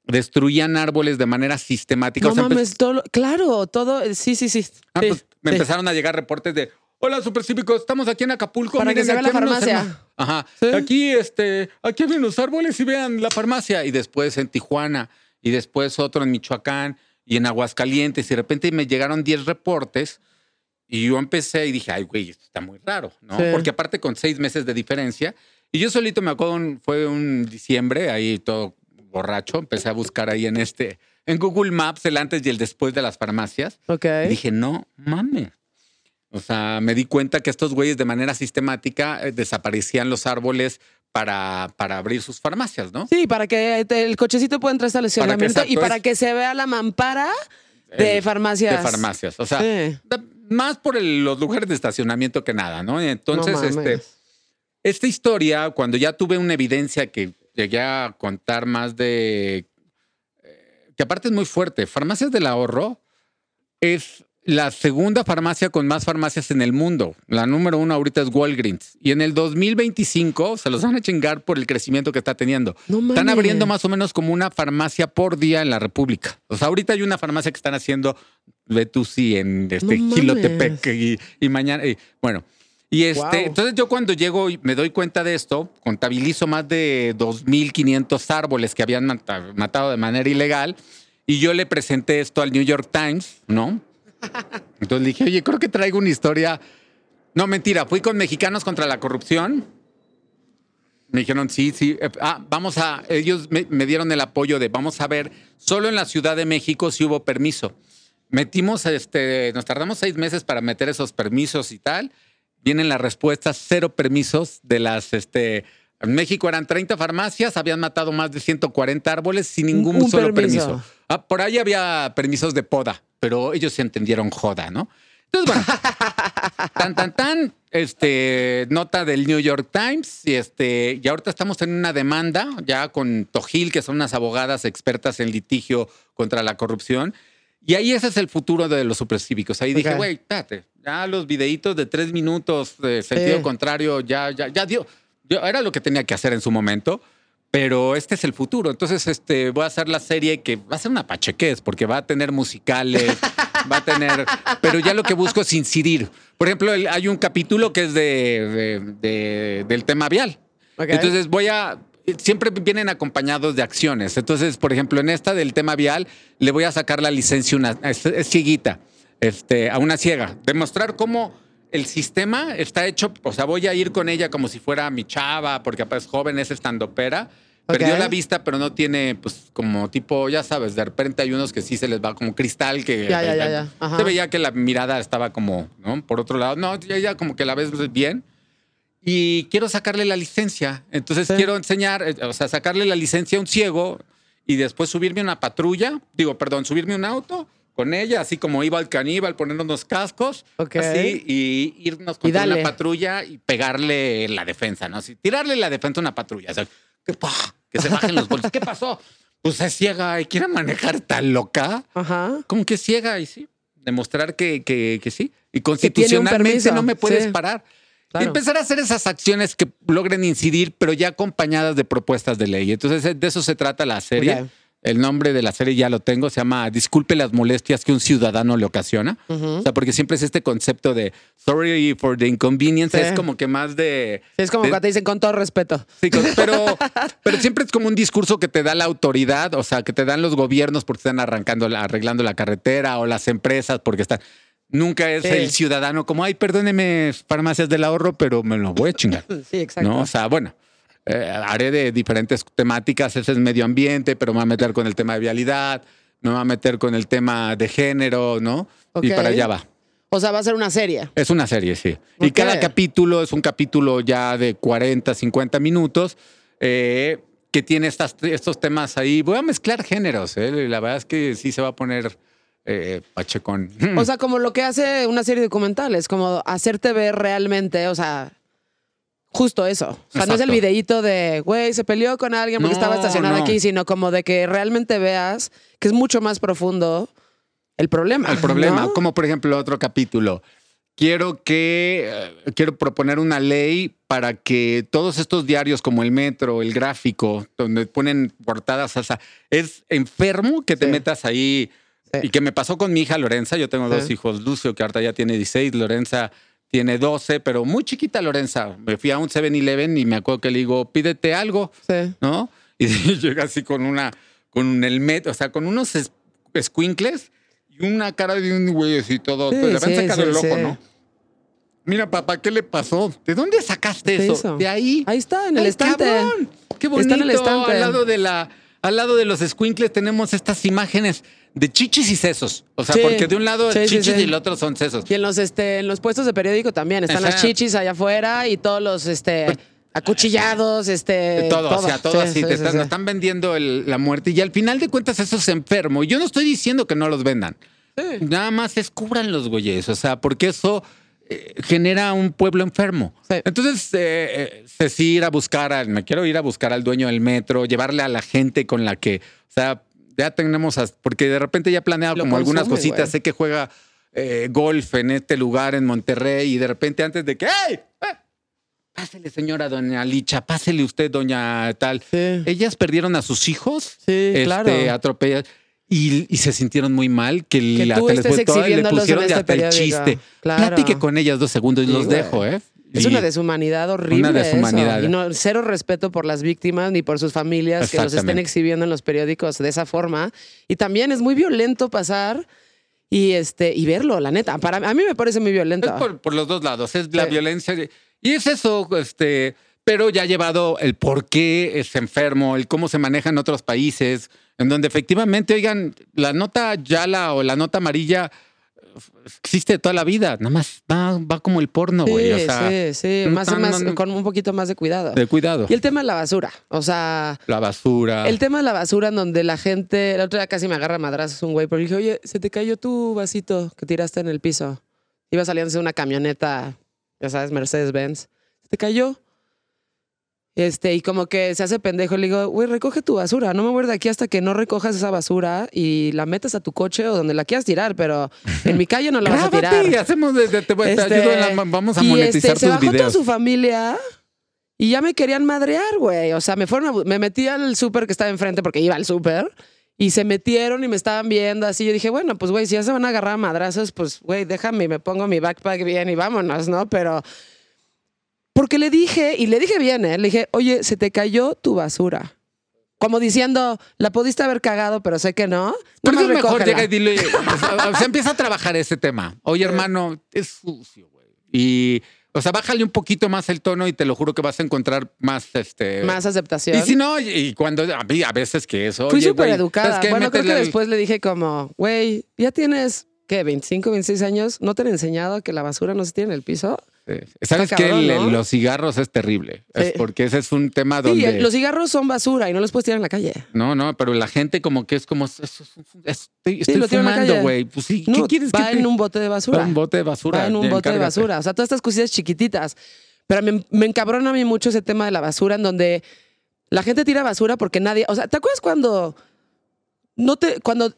destruían árboles de manera sistemática. no O sea, mames, todo, claro, todo, sí, sí, sí. ah, Sí, pues, me sí. empezaron a llegar reportes de. Hola, supercívicos, estamos aquí en Acapulco. Para que miren, se vea la unos farmacia. herma- Ajá. Sí. Aquí, este, aquí ven los árboles y vean la farmacia. Y después en Tijuana, y después otro en Michoacán, y en Aguascalientes. Y de repente me llegaron 10 reportes. Y yo empecé y dije, ay, güey, esto está muy raro, ¿no? Porque aparte con seis meses de diferencia. Y yo solito me acuerdo, fue un diciembre, ahí todo borracho, empecé a buscar ahí en este, en Google Maps el antes y el después de las farmacias. Ok. Y dije, no mames. O sea, me di cuenta que estos güeyes de manera sistemática eh, desaparecían los árboles para, para abrir sus farmacias, ¿no? Sí, para que te- el cochecito pueda entrar al estacionamiento y para es- que se vea la mampara de El- farmacias. De farmacias. O sea, Sí. más por el- los lugares de estacionamiento que nada, ¿no? Entonces, No este, esta historia, cuando ya tuve una evidencia que llegué a contar más de. eh, que aparte es muy fuerte. Farmacias del ahorro es la segunda farmacia con más farmacias en el mundo. La número uno ahorita es Walgreens. Y en el 2025 se los van a chingar por el crecimiento que está teniendo. No Están abriendo más o menos como una farmacia por día en la República. O sea, ahorita hay una farmacia que están haciendo, sí, en este, No Gilotepec y, y mañana. y, bueno, y este, Wow. entonces yo cuando llego y me doy cuenta de esto, contabilizo más de 2.500 árboles que habían mata- matado de manera ilegal y yo le presenté esto al New York Times, ¿no? Entonces le dije, oye, creo que traigo una historia. No, mentira, fui con Mexicanos contra la Corrupción. Me dijeron, sí, sí. eh, Ah, vamos a. Ellos me, me dieron el apoyo de vamos a ver, solo en la Ciudad de México si hubo permiso. Metimos, este, nos tardamos seis meses para meter esos permisos y tal. Vienen las respuestas, cero permisos de las, este. En México eran 30 farmacias, habían matado más de 140 árboles sin ningún Un solo permiso. permiso. Ah, por ahí había permisos de poda, pero ellos se entendieron joda, ¿no? Entonces, bueno, tan, tan, tan, este, nota del New York Times, y este, y ahorita estamos en una demanda ya con Tojil, que son unas abogadas expertas en litigio contra la corrupción. Y ahí ese es el futuro de los supercívicos. Ahí dije, Ok. güey, espérate, ya los videitos de tres minutos de sentido Sí. contrario, ya, ya, ya dio. Yo, era lo que tenía que hacer en su momento. Pero este es el futuro. Entonces, este, voy a hacer la serie que va a ser una pachequez, porque va a tener musicales, va a tener. Pero ya lo que busco es incidir. Por ejemplo, el- hay un capítulo que es de, de- de- del tema vial. Ok. Entonces voy a. Siempre vienen acompañados de acciones. Entonces, por ejemplo, en esta del tema vial, le voy a sacar la licencia una, es, es cieguita, este, a una ciega. Demostrar cómo el sistema está hecho. O sea, voy a ir con ella como si fuera mi chava, porque es joven, es estandopera. Perdió Ok. la vista, pero no tiene, pues, como tipo, ya sabes, de repente hay unos que sí se les va como cristal, que Ya, ya, ya, se veía que la mirada estaba como, ¿no? Por otro lado, no, ya, ya como que la ves bien. Y quiero sacarle la licencia. Entonces Sí. quiero enseñar, eh, o sea, sacarle la licencia a un ciego y después subirme a una patrulla, digo, perdón, subirme a un auto con ella, así como iba al caníbal, ponernos unos cascos, Ok. así, y irnos con Y dale. una patrulla y pegarle la defensa, ¿no? Así, tirarle la defensa a una patrulla. O sea, que, que se bajen los bolsos. ¿Qué pasó? Pues es ciega y quiere manejar tan loca. Ajá. Como que ciega y sí. Demostrar que, que, que sí. Y constitucionalmente no me puedes sí. parar. Claro. Empezar a hacer esas acciones que logren incidir, pero ya acompañadas de propuestas de ley. Entonces, de eso se trata la serie. El nombre de la serie ya lo tengo, se llama Disculpe las molestias que un ciudadano le ocasiona. O sea, porque siempre es este concepto de sorry for the inconvenience, Sí. es como que más de... Sí, es como de- cuando te dicen con todo respeto. Sí, con- pero, pero siempre es como un discurso que te da la autoridad, o sea, que te dan los gobiernos porque están arrancando, la- arreglando la carretera o las empresas porque están. Nunca es Sí. el ciudadano como, ay, perdóneme, farmacias del ahorro, pero me lo voy a chingar. Sí, exacto. ¿No? O sea, bueno, eh, haré de diferentes temáticas. Ese es medio ambiente, pero me va a meter con el tema de vialidad, me va a meter con el tema de género, ¿no? Y para allá va. O sea, va a ser una serie. Es una serie, sí. Y cada capítulo es un capítulo ya de 40, 50 minutos eh, que tiene estas, estos temas ahí. Voy a mezclar géneros, ¿eh? La verdad es que sí se va a poner eh, pachecón. O sea, como lo que hace una serie documental, es como hacerte ver realmente, o sea, justo eso. O sea, no es el videíto de, güey, se peleó con alguien porque No, estaba estacionado no. aquí, sino como de que realmente veas que es mucho más profundo el problema. el problema, ¿no? como por ejemplo otro capítulo. Quiero que eh, quiero proponer una ley para que todos estos diarios como el Metro, el Gráfico, donde ponen portadas, o sea, es enfermo que te Sí. metas ahí Sí. y que me pasó con mi hija Lorenza. Yo tengo Sí. dos hijos, Lucio que ahorita ya tiene 16, Lorenza tiene 12, pero muy chiquita Lorenza. Me fui a un 7-Eleven y me acuerdo que le digo, pídete algo. Sí. ¿no? Y llega así con una, con el met, o sea, con unos es- escuincles y una cara de un güey así todo. Le sacando sí, el ojo. ¿no? Mira, papá, ¿qué le pasó? ¿De dónde sacaste ¿Qué eso? hizo? De ahí. Ahí está, en el ¡Ay, estante. cabrón! Qué bonito. Está en el estante. Al lado de la, al lado de los escuincles tenemos estas imágenes de chichis y sesos. O sea, Sí. porque de un lado Sí, chichis sí. y el otro son sesos. Y en los, este, en los puestos de periódico también están las chichis allá afuera y todos los este, acuchillados, este. De todo, o sea, todo Sí, así. sí, te están, nos están vendiendo el- la muerte. Y al final de cuentas, eso es enfermo. Y yo no estoy diciendo que no los vendan. Nada más es los güeyes. O sea, porque eso eh, genera un pueblo enfermo. Entonces, eh, eh, ir a buscar, al- me quiero ir a buscar al dueño del metro, llevarle a la gente con la que, o sea, ya tenemos, as- porque de repente ya he planeado Lo como algunas cositas. güey. Sé que juega eh, golf en este lugar en Monterrey y de repente antes de que, ¡hey! ¡Eh! Pásele, señora doña Licha, pásele usted, doña tal. Sí. Ellas perdieron a sus hijos, Sí, este, claro. y, y se sintieron muy mal que, Que la les le pusieron este hasta el chiste. Claro. Platique con ellas dos segundos y Sí, los güey. dejo, ¿eh? Es una deshumanidad horrible. Una deshumanidad. eso. Y no, cero respeto por las víctimas ni por sus familias que los estén exhibiendo en los periódicos de esa forma. Y también es muy violento pasar y este y verlo, la neta. Para a mí me parece muy violento. Es por, por los dos lados, es la Sí. violencia. y es eso, este, pero ya ha llevado el por qué es enfermo, el cómo se maneja en otros países, en donde efectivamente, oigan, la nota yala o la nota amarilla existe toda la vida, nada más va, va como el porno, Sí, güey. o sea, sí, sí. no Más, tan- más- no- con un poquito más de cuidado. de cuidado. Y el tema de la basura. O sea, La basura. el tema de la basura en donde la gente, la otra día casi me agarra madrazos un güey, porque dije, oye, se te cayó tu vasito que tiraste en el piso. Iba saliendo de una camioneta, ya sabes, Mercedes-Benz. Se te cayó. Este, y como que se hace pendejo, le digo, güey, recoge tu basura, no me voy de aquí hasta que no recojas esa basura y la metas a tu coche o donde la quieras tirar, pero en mi calle no la vas a tirar. hacemos desde te, te Este, ayudo en la- vamos a y, monetizar este, se bajó toda videos. su familia y ya me querían madrear, güey. O sea, me fueron a bu- me metí al súper que estaba enfrente porque iba al súper y se metieron y me estaban viendo así. Yo dije, bueno, pues güey, si ya se van a agarrar a madrazos, pues güey, déjame y me pongo mi backpack bien y vámonos, ¿no? Pero porque le dije, y le dije bien, ¿eh? Le dije, oye, se te cayó tu basura. Como diciendo, la pudiste haber cagado, pero sé que no. Es mejor llega y dile, o sea, o sea, empieza a trabajar ese tema. Oye, hermano, es sucio, güey. Y, o sea, bájale un poquito más el tono y te lo juro que vas a encontrar más, este... Más aceptación. Y si no, y- cuando, a, mí, a veces que eso, Fui súper educada. Bueno, creo que el- después le dije como, güey, ya tienes, ¿qué? 25, 26 años. ¿No te han enseñado que la basura no se tira en el piso? Sí. ¿Sabes qué? Los cigarros es terrible. Es Sí. porque ese es un tema Sí, donde... el- los cigarros son basura y no los puedes tirar en la calle. No, no, pero la gente como que es como... es- es- es- estoy lo la fumando, güey. Pues sí, No, ¿qué quieres va que te- en un bote de basura. Va en un bote de basura. Va en un bote de basura. O sea, todas estas cosillas chiquititas. Pero me, me encabrona a mí mucho ese tema de la basura en donde la gente tira basura porque nadie. O sea, ¿te acuerdas cuando no te. cuando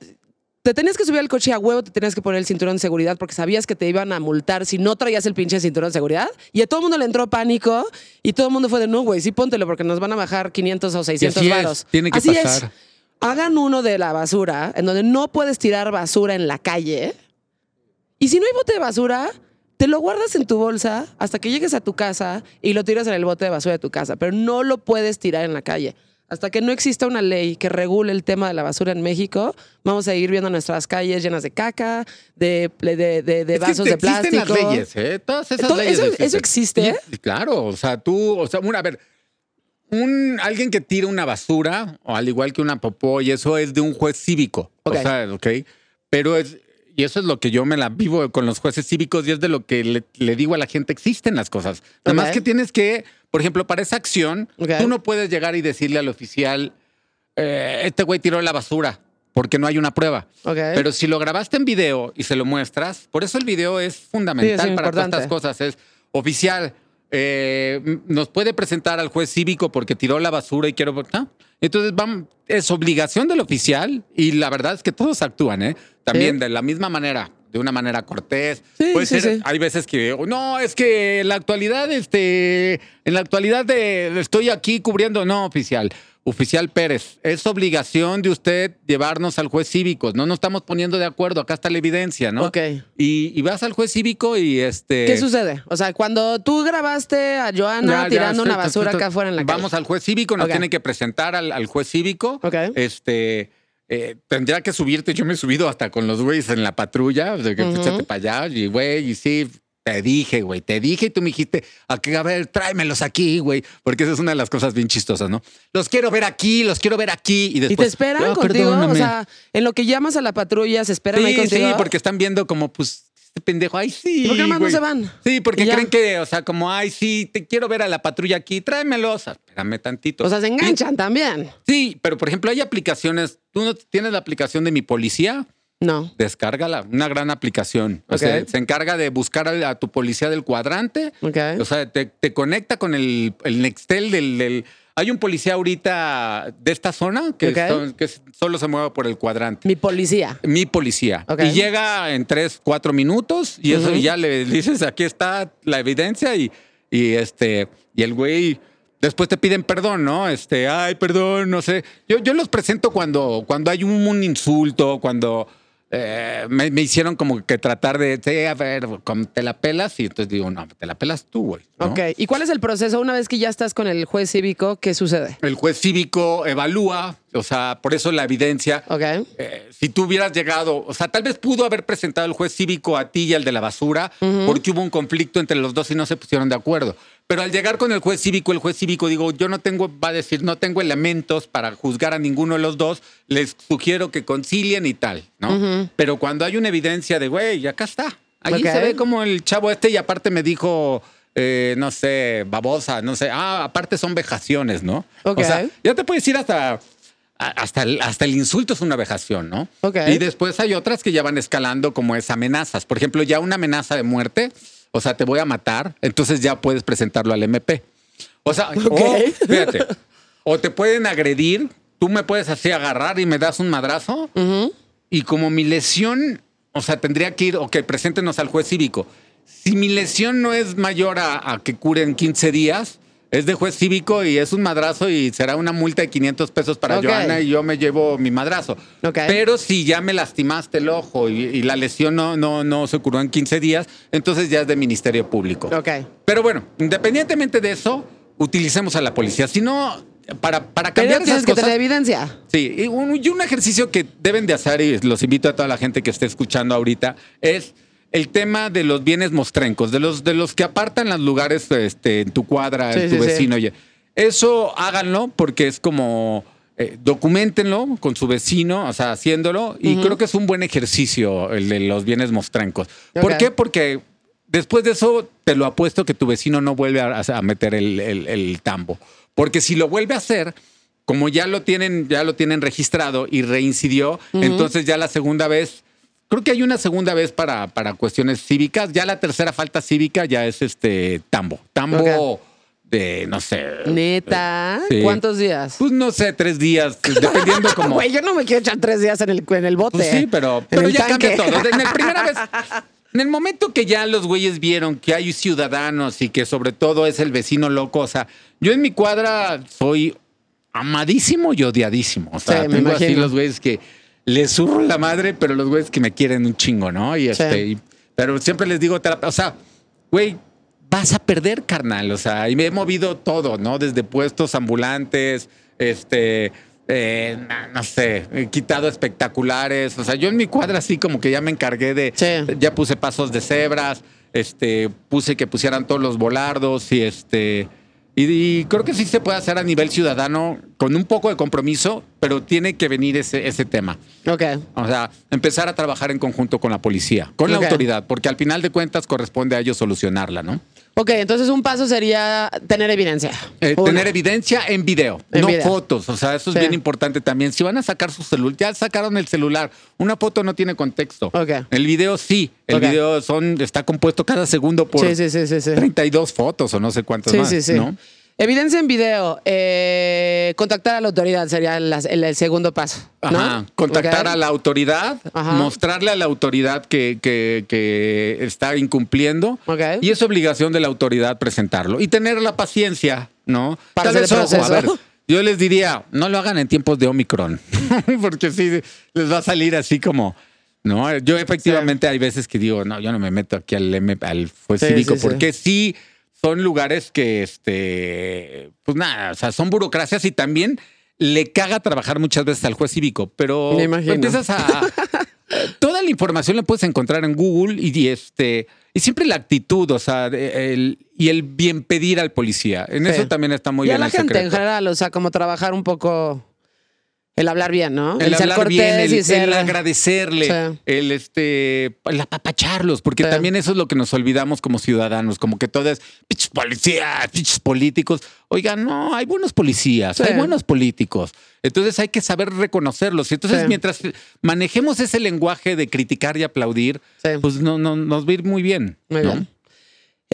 te tenías que subir al coche a huevo te tenías que poner el cinturón de seguridad porque sabías que te iban a multar si no traías el pinche cinturón de seguridad? Y a todo el mundo le entró pánico y todo el mundo fue de no, güey, sí póntelo porque nos van a bajar 500 o 600 así es, varos. tiene que así pasar. es. hagan uno de la basura, en donde no puedes tirar basura en la calle. Y si no hay bote de basura, te lo guardas en tu bolsa hasta que llegues a tu casa y lo tiras en el bote de basura de tu casa, pero no lo puedes tirar en la calle. Hasta que no exista una ley que regule el tema de la basura en México, vamos a ir viendo nuestras calles llenas de caca, de, vasos de existen plástico. las leyes, ¿eh? Todas esas Todo- leyes. eso- existen. eso existe. Y- claro, o sea, tú, o sea, a ver, un, alguien que tira una basura, o al igual que una popó, y eso es de un juez cívico. O sea, ok. Pero es, y eso es lo que yo me la vivo con los jueces cívicos y es de lo que le, le digo a la gente, existen las cosas. Nada más que tienes que, por ejemplo, para esa acción, tú no puedes llegar y decirle al oficial, eh, este güey tiró la basura, porque no hay una prueba. Pero si lo grabaste en video y se lo muestras, por eso el video es fundamental Sí, es para todas estas cosas. Es oficial, eh, nos puede presentar al juez cívico porque tiró la basura y quiero votar. Entonces, vamos, es obligación del oficial y la verdad es que todos actúan, ¿eh? También Sí. de la misma manera, de una manera cortés. Sí, Puede sí, ser, sí. hay veces que, no, es que en la actualidad, este, en la actualidad de, estoy aquí cubriendo, no, oficial. Oficial Pérez, es obligación de usted llevarnos al juez cívico. No nos estamos poniendo de acuerdo. Acá está la evidencia, ¿no? Ok. Y, y vas al juez cívico y este. ¿Qué sucede? O sea, cuando tú grabaste a Joana Ya, tirando una basura acá afuera en la calle. Vamos al juez cívico, nos tienen que presentar al, al juez cívico. Ok. Este. Eh, tendría que subirte. Yo me he subido hasta con los güeyes en la patrulla, de que Ujú. échate para allá, y güey, y sí. Te dije, güey, te dije y tú me dijiste, a, que, a ver, tráemelos aquí, güey, porque esa es una de las cosas bien chistosas, ¿no? Los quiero ver aquí, los quiero ver aquí. Y, después, ¿Y te esperan "Ah, contigo? O perdóname". sea, en lo que llamas a la patrulla, ¿se esperan ahí Sí, contigo? sí, porque están viendo como, pues, este pendejo, ay, sí. ¿Y por qué no güey". se van? Sí, porque creen que, o sea, como, ay, sí, te quiero ver a la patrulla aquí, tráemelos. Espérame tantito. O sea, se enganchan también. Sí, pero por ejemplo, hay aplicaciones. ¿Tú no tienes la aplicación de mi policía? No. Descárgala, una gran aplicación. O sea, se encarga de buscar a, a tu policía del cuadrante. Ok. O sea, te, te conecta con el, el Nextel del, del- Hay un policía ahorita de esta zona que, Ok. son- que solo se mueve por el cuadrante. Mi policía. Mi policía. Y llega en tres, cuatro minutos y eso y ya le dices, aquí está la evidencia y, y este, y el güey después te piden perdón, ¿no? Este, ay, perdón, no sé. Yo, yo los presento cuando, cuando hay un, un insulto, cuando eh, me, me hicieron como que tratar de, sí, a ver, te la pelas y entonces digo, no, te la pelas tú, güey. ¿no? Ok. ¿Y cuál es el proceso una vez que ya estás con el juez cívico? ¿Qué sucede? El juez cívico evalúa, o sea, por eso la evidencia. Ok. Eh, si tú hubieras llegado, o sea, tal vez pudo haber presentado el juez cívico a ti y al de la basura, porque hubo un conflicto entre los dos y no se pusieron de acuerdo. Pero al llegar con el juez cívico, el juez cívico digo, yo no tengo, va a decir, no tengo elementos para juzgar a ninguno de los dos, les sugiero que concilien y tal, ¿no? Pero cuando hay una evidencia de, güey, acá está. Ahí Ok. se ve como el chavo este y aparte me dijo, eh, no sé, babosa, no sé, ah, aparte son vejaciones, ¿no? O sea, ya te puedes ir hasta hasta el, hasta el insulto es una vejación, ¿no? Ok. Y después hay otras que ya van escalando como es amenazas. Por ejemplo, ya una amenaza de muerte, o sea, te voy a matar, entonces ya puedes presentarlo al MP. O sea, o, fíjate, o te pueden agredir, tú me puedes así agarrar y me das un madrazo, y como mi lesión, o sea, tendría que ir, ok, preséntenos al juez cívico. Si mi lesión no es mayor a, a que cure en 15 días, es de juez cívico y es un madrazo y será una multa de 500 pesos para Ok. Joana y yo me llevo mi madrazo. Ok. Pero si ya me lastimaste el ojo y, y la lesión no, no, no se curó en 15 días, entonces ya es de Ministerio Público. Pero bueno, independientemente de eso, utilicemos a la policía. Si no, para, para Pero cambiar esas tienes que cosas... tener evidencia. Sí, y un, y un ejercicio que deben de hacer, y los invito a toda la gente que esté escuchando ahorita, es el tema de los bienes mostrencos, de los, de los que apartan los lugares este, en tu cuadra, Sí, en tu sí. vecino. Eso háganlo porque es como... eh, documentenlo con su vecino, o sea, haciéndolo, y creo que es un buen ejercicio el de los bienes mostrencos. ¿Por qué? Porque después de eso te lo apuesto que tu vecino no vuelve a, a meter el, el- el tambo. Porque si lo vuelve a hacer, como ya lo tienen, ya lo tienen registrado y reincidió, entonces ya la segunda vez, creo que hay una segunda vez para, para cuestiones cívicas, ya la tercera falta cívica ya es este tambo. Tambo de, no sé. Neta. Sí. ¿Cuántos días? Pues no sé, tres días, dependiendo como. Güey, yo no me quiero echar tres días en el, en el bote. Pues sí, pero, pero ya tanque. cambia todo. En el primera vez, en el momento que ya los güeyes vieron que hay ciudadanos y que sobre todo es el vecino loco, o sea, yo en mi cuadra soy amadísimo y odiadísimo. O sea, Sí, me tengo así imagino. los güeyes que les zurro la madre, pero los güeyes que me quieren un chingo, ¿no? Y este, Sí. y- pero siempre les digo, o sea, güey, vas a perder, carnal. O sea, y me he movido todo, ¿no? Desde puestos ambulantes, este, eh, no sé, he quitado espectaculares. O sea, yo en mi cuadra así como que ya me encargué de, Sí. ya puse pasos de cebras, este, puse que pusieran todos los volardos y este. Y, y creo que sí se puede hacer a nivel ciudadano con un poco de compromiso, pero tiene que venir ese, ese tema. Ok. O sea, empezar a trabajar en conjunto con la policía, con la autoridad, porque al final de cuentas corresponde a ellos solucionarla, ¿no? Ok, entonces un paso sería tener evidencia. Eh, tener evidencia en video, En no video. fotos. O sea, eso es Sí. bien importante también. Si van a sacar su celular, ya sacaron el celular. Una foto no tiene contexto. Ok. El video sí. El video son, está compuesto cada segundo por Sí, sí, sí, sí. sí. 32 fotos o no sé cuántas Sí, más. sí, sí. ¿no? Evidencia en video. eh, contactar a la autoridad sería el, el segundo paso. ¿no? Ajá. Contactar a la autoridad, Ajá. mostrarle a la autoridad que, que- que está incumpliendo. Ok. Y es obligación de la autoridad presentarlo. Y tener la paciencia, ¿no? Para Tal vez, el ojo, a ver, proceso. yo les diría, no lo hagan en tiempos de Omicron, porque sí les va a salir así como. No, yo efectivamente hay veces que digo, no, yo no me meto aquí al, M, al fue Sí, cívico, sí. porque sí son lugares que, este, pues nada, o sea, son burocracias y también le caga trabajar muchas veces al juez cívico, pero empiezas a... toda la información la puedes encontrar en Google y, y, este y siempre la actitud, o sea, el, y el bien pedir al policía. En Sí. eso también está muy y a bien la el gente en general, o sea, como trabajar un poco. El hablar bien, ¿no? El, hablar bien, el, y ser. el agradecerle, Sí. el este, el apapacharlos, porque Sí. también eso es lo que nos olvidamos como ciudadanos, como que todo es pinches policías, pinches políticos. Oigan, no, hay buenos policías, Sí. hay buenos políticos. Entonces hay que saber reconocerlos. Y entonces, mientras manejemos ese lenguaje de criticar y aplaudir, pues no, no, nos va a ir muy bien. Muy ¿no? bien.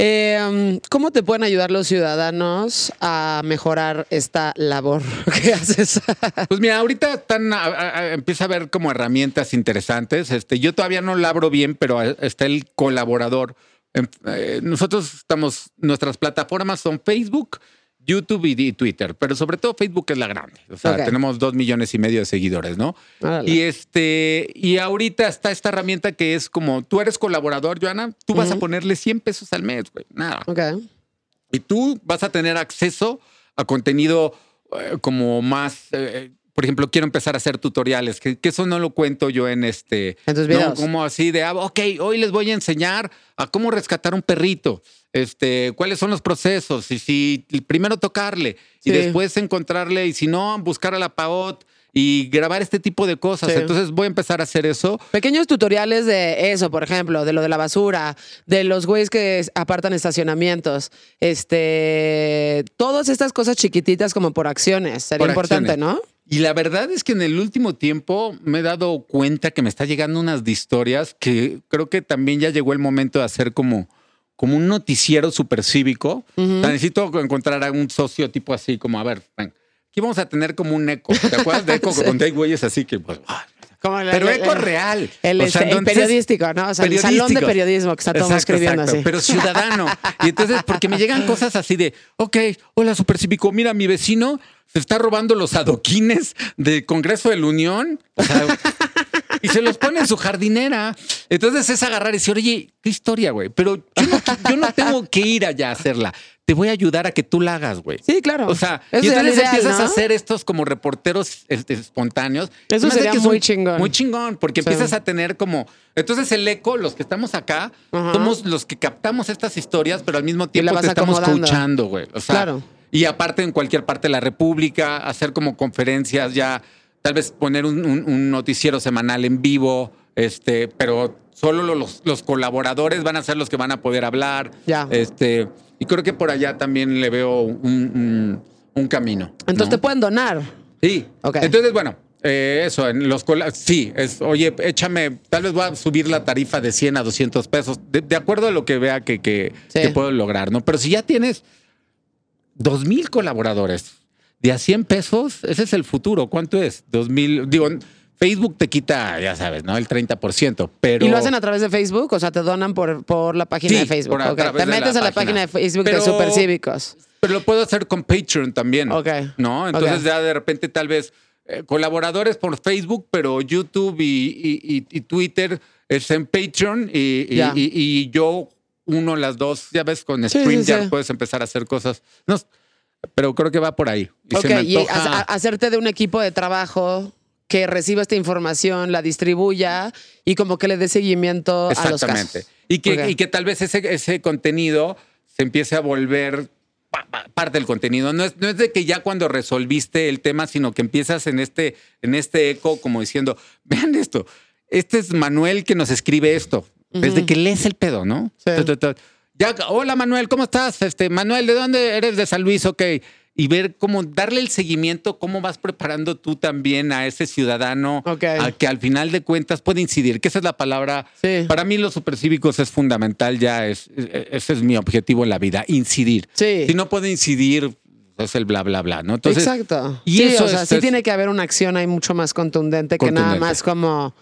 Um, ¿Cómo te pueden ayudar los ciudadanos a mejorar esta labor que haces? Pues mira, ahorita están, a- a- empieza a haber como herramientas interesantes. Este, yo todavía no labro bien, pero está el colaborador. Em, eh, nosotros estamos, nuestras plataformas son Facebook, YouTube y, Twitter, pero sobre todo Facebook es la grande. O sea, tenemos dos millones y medio de seguidores, ¿no? Y este, y ahorita está esta herramienta que es como tú eres colaborador, Joana, tú vas a ponerle 100 pesos al mes, güey. Nada. ok. Y tú vas a tener acceso a contenido eh, como más, eh, por ejemplo, quiero empezar a hacer tutoriales, que, que eso no lo cuento yo en este... En tus ¿no? videos. Como así de, ah, ok, hoy les voy a enseñar a cómo rescatar un perrito, este, cuáles son los procesos, y si primero tocarle, Sí. y después encontrarle, y si no, buscar a la PAOT y grabar este tipo de cosas. Sí. Entonces voy a empezar a hacer eso. Pequeños tutoriales de eso, por ejemplo, de lo de la basura, de los güeyes que apartan estacionamientos, este, todas estas cosas chiquititas como por acciones. Sería Por importante, acciones. ¿no? Y la verdad es que en el último tiempo me he dado cuenta que me está llegando unas de historias que creo que también ya llegó el momento de hacer como, como un noticiero supercívico. O sea, necesito encontrar a un socio tipo así, como, a ver, ven, aquí vamos a tener como un eco. ¿Te acuerdas de eco? Sí. Donde hay güeyes así que, pues, ah, Como el- pero eco el- real. El, O sea, este, el entonces- periodístico, ¿no? O sea, el salón de periodismo que está todo Exacto, escribiendo exacto, así. Pero ciudadano. Y entonces, porque me llegan cosas así de, ok, hola supercívico, mira, mi vecino se está robando los adoquines del Congreso de la Unión. O sea, y se los pone en su jardinera. Entonces es agarrar y decir, oye, qué historia, güey. Pero yo no, yo no tengo que ir allá a hacerla. Te voy a ayudar a que tú la hagas, güey. Sí, claro. O sea, Eso y entonces ideal, empiezas ¿no? a hacer estos como reporteros este, espontáneos. Eso hace sería que es muy chingón. Muy chingón, porque Sí. empiezas a tener como. Entonces el eco, los que estamos acá, somos los que captamos estas historias, pero al mismo tiempo te estamos coachando, güey. O sea, Claro. y aparte en cualquier parte de la República, hacer como conferencias ya, tal vez poner un, un- un noticiero semanal en vivo, este, pero solo lo- los, los colaboradores van a ser los que van a poder hablar. Ya. Este, y creo que por allá también le veo un, un- un camino. Entonces ¿no? te pueden donar. Sí. Ok. Entonces, bueno, eh, eso, en los sí, es, oye, échame, tal vez voy a subir la tarifa de 100 a 200 pesos, de, de acuerdo a lo que vea que, que, Sí. que puedo lograr, ¿no? Pero si ya tienes 2 mil colaboradores de a 100 pesos, ese es el futuro. ¿Cuánto es? 2 mil, digo, Facebook te quita, ya sabes, ¿no? El 30%, pero... ¿Y lo hacen a través de Facebook? O sea, te donan por, por la página Sí, de Facebook. por a Te de la metes a la página. página de Facebook de Pero- Supercívicos. Pero lo puedo hacer con Patreon también. Ok. ¿No? Entonces ya de repente tal vez eh, colaboradores por Facebook, pero YouTube y, y- y- y Twitter es en Patreon y, Ya. yo uno las dos, ya ves, con Sí, sí, StreamYard sí. puedes empezar a hacer cosas. No, pero creo que va por ahí. Y Ok, se me y antoja- ha- ha- hacerte de un equipo de trabajo que reciba esta información, la distribuya y como que le dé seguimiento a los Exactamente. casos. Y que, Ok. y que tal vez ese, ese contenido se empiece a volver pa- pa- parte del contenido. No es, no es de que ya cuando resolviste el tema, sino que empiezas en este, en este eco como diciendo, vean esto, este es Manuel que nos escribe esto. Desde que lees el pedo, ¿no? Sí. Ya, hola Manuel, ¿cómo estás? Este, Manuel, ¿de dónde eres? De San Luis, ok. Y ver cómo darle el seguimiento, cómo vas preparando tú también a ese ciudadano Ok. a que al final de cuentas puede incidir, que esa es la palabra. Sí. Para mí los supercívicos es fundamental, ya es, ese es mi objetivo en la vida, incidir. Sí. Si no puede incidir, es el bla, bla, bla, ¿no? Entonces, Exacto. y sí, eso o sea, es- sí tiene que haber una acción ahí mucho más contundente, que nada más como...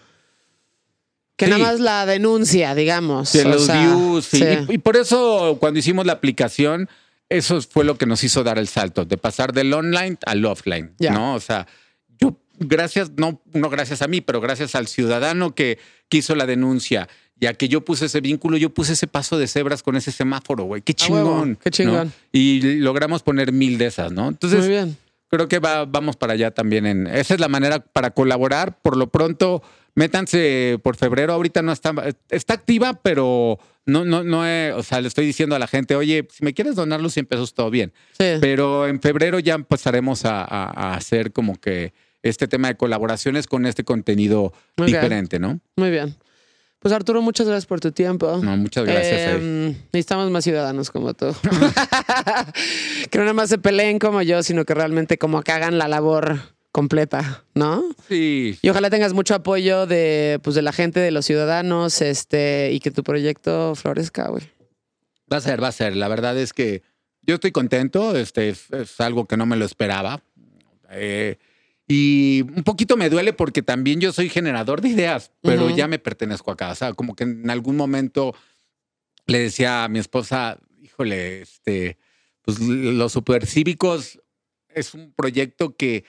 Que Sí. nada más la denuncia, digamos. de O los sea, views. sí. sí. Y, y por eso cuando hicimos la aplicación, eso fue lo que nos hizo dar el salto, de pasar del online al offline, Ya. ¿no? O sea, yo, gracias, no, no gracias a mí, pero gracias al ciudadano que, que hizo la denuncia, ya que yo puse ese vínculo, yo puse ese paso de cebras con ese semáforo, güey. Qué chingón. qué chingón. ¿no? Y logramos poner mil de esas, ¿no? Entonces, Muy bien. creo que va- vamos para allá también. En, esa es la manera para colaborar. Por lo pronto, métanse por febrero. Ahorita no está, está activa, pero no, no, no, he- o sea, le estoy diciendo a la gente, oye, si me quieres donar los 100 pesos, todo bien. Sí. Pero en febrero ya empezaremos a, a- a hacer como que este tema de colaboraciones con este contenido diferente, ¿no? Muy bien. Pues Arturo, muchas gracias por tu tiempo. No, muchas gracias. Eh, necesitamos más ciudadanos como tú. que no nada más se peleen como yo, sino que realmente como que hagan la labor completa, ¿no? Sí, Y ojalá tengas mucho apoyo de, pues, de la gente, de los ciudadanos, este, y que tu proyecto florezca, güey. Va a ser, va a ser. La verdad es que yo estoy contento. Este es, es algo que no me lo esperaba. Eh, y un poquito me duele porque también yo soy generador de ideas, pero ya me pertenezco acá. O sea, como que en algún momento le decía a mi esposa, híjole, este, pues los supercívicos es un proyecto que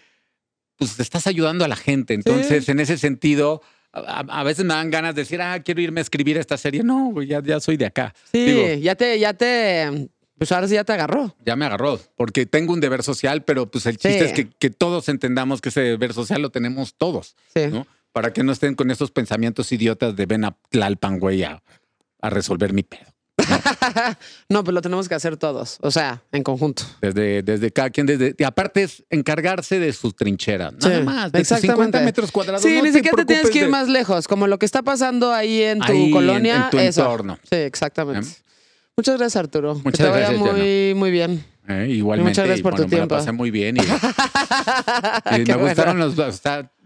pues te estás ayudando a la gente. Entonces, en ese sentido, a, veces me dan ganas de decir, ah, quiero irme a escribir esta serie. No, ya, ya soy de acá. Sí, Digo, ya te, ya te, pues ahora sí ya te agarró. ya me agarró, porque tengo un deber social, pero pues el chiste Sí. es que, que todos entendamos que ese deber social lo tenemos todos, Sí. ¿no? Para que no estén con esos pensamientos idiotas de ven a Tlalpan, güey, a, a resolver mi pedo. no, pues lo tenemos que hacer todos, o sea, en conjunto. Desde, desde cada quien, desde, y aparte es encargarse de su trinchera, nada Sí, más, de sus exactamente. 50 metros cuadrados. Sí, no ni siquiera te tienes que ir de- más lejos, como lo que está pasando ahí en tu Ahí, colonia. en tu eso. entorno. Sí, exactamente. ¿Eh? Muchas gracias, Arturo. que Muchas te vaya gracias, muy, muy bien. Eh, igualmente, Muchas gracias y, por tu bueno, me la tiempo. pasé muy bien y, y me gustaron los,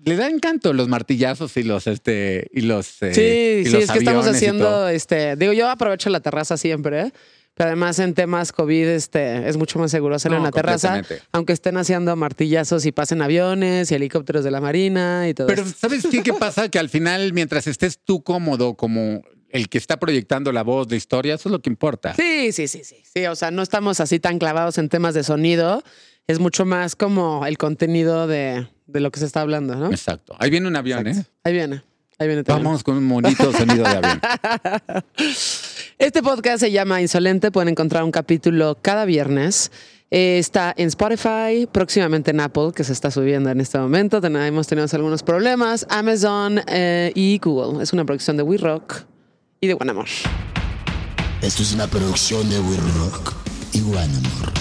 le da encanto los martillazos y los, este, y los, eh, Sí, y sí, los es que estamos haciendo, este, digo, yo aprovecho la terraza siempre, ¿eh? pero además en temas COVID este, es mucho más seguro hacerlo No, en la terraza, aunque estén haciendo martillazos y pasen aviones y helicópteros de la Marina y todo Pero esto. ¿sabes qué, qué pasa? Que al final, mientras estés tú cómodo como el que está proyectando la voz de historia, eso es lo que importa. Sí, sí, sí, sí, sí, o sea, no estamos así tan clavados en temas de sonido, es mucho más como el contenido de, de lo que se está hablando, ¿no? Exacto. Ahí viene un avión, ¿eh? Ahí viene, ahí viene también. Vamos con un bonito sonido de avión. Este podcast se llama Insolente. Pueden encontrar un capítulo cada viernes. Eh, está en Spotify, próximamente en Apple, que se está subiendo en este momento. Ten- hemos tenido algunos problemas. Amazon eh, y Google. Es una producción de We Rock y de Buen Amor. Esto es una producción de We Rock y One Amor.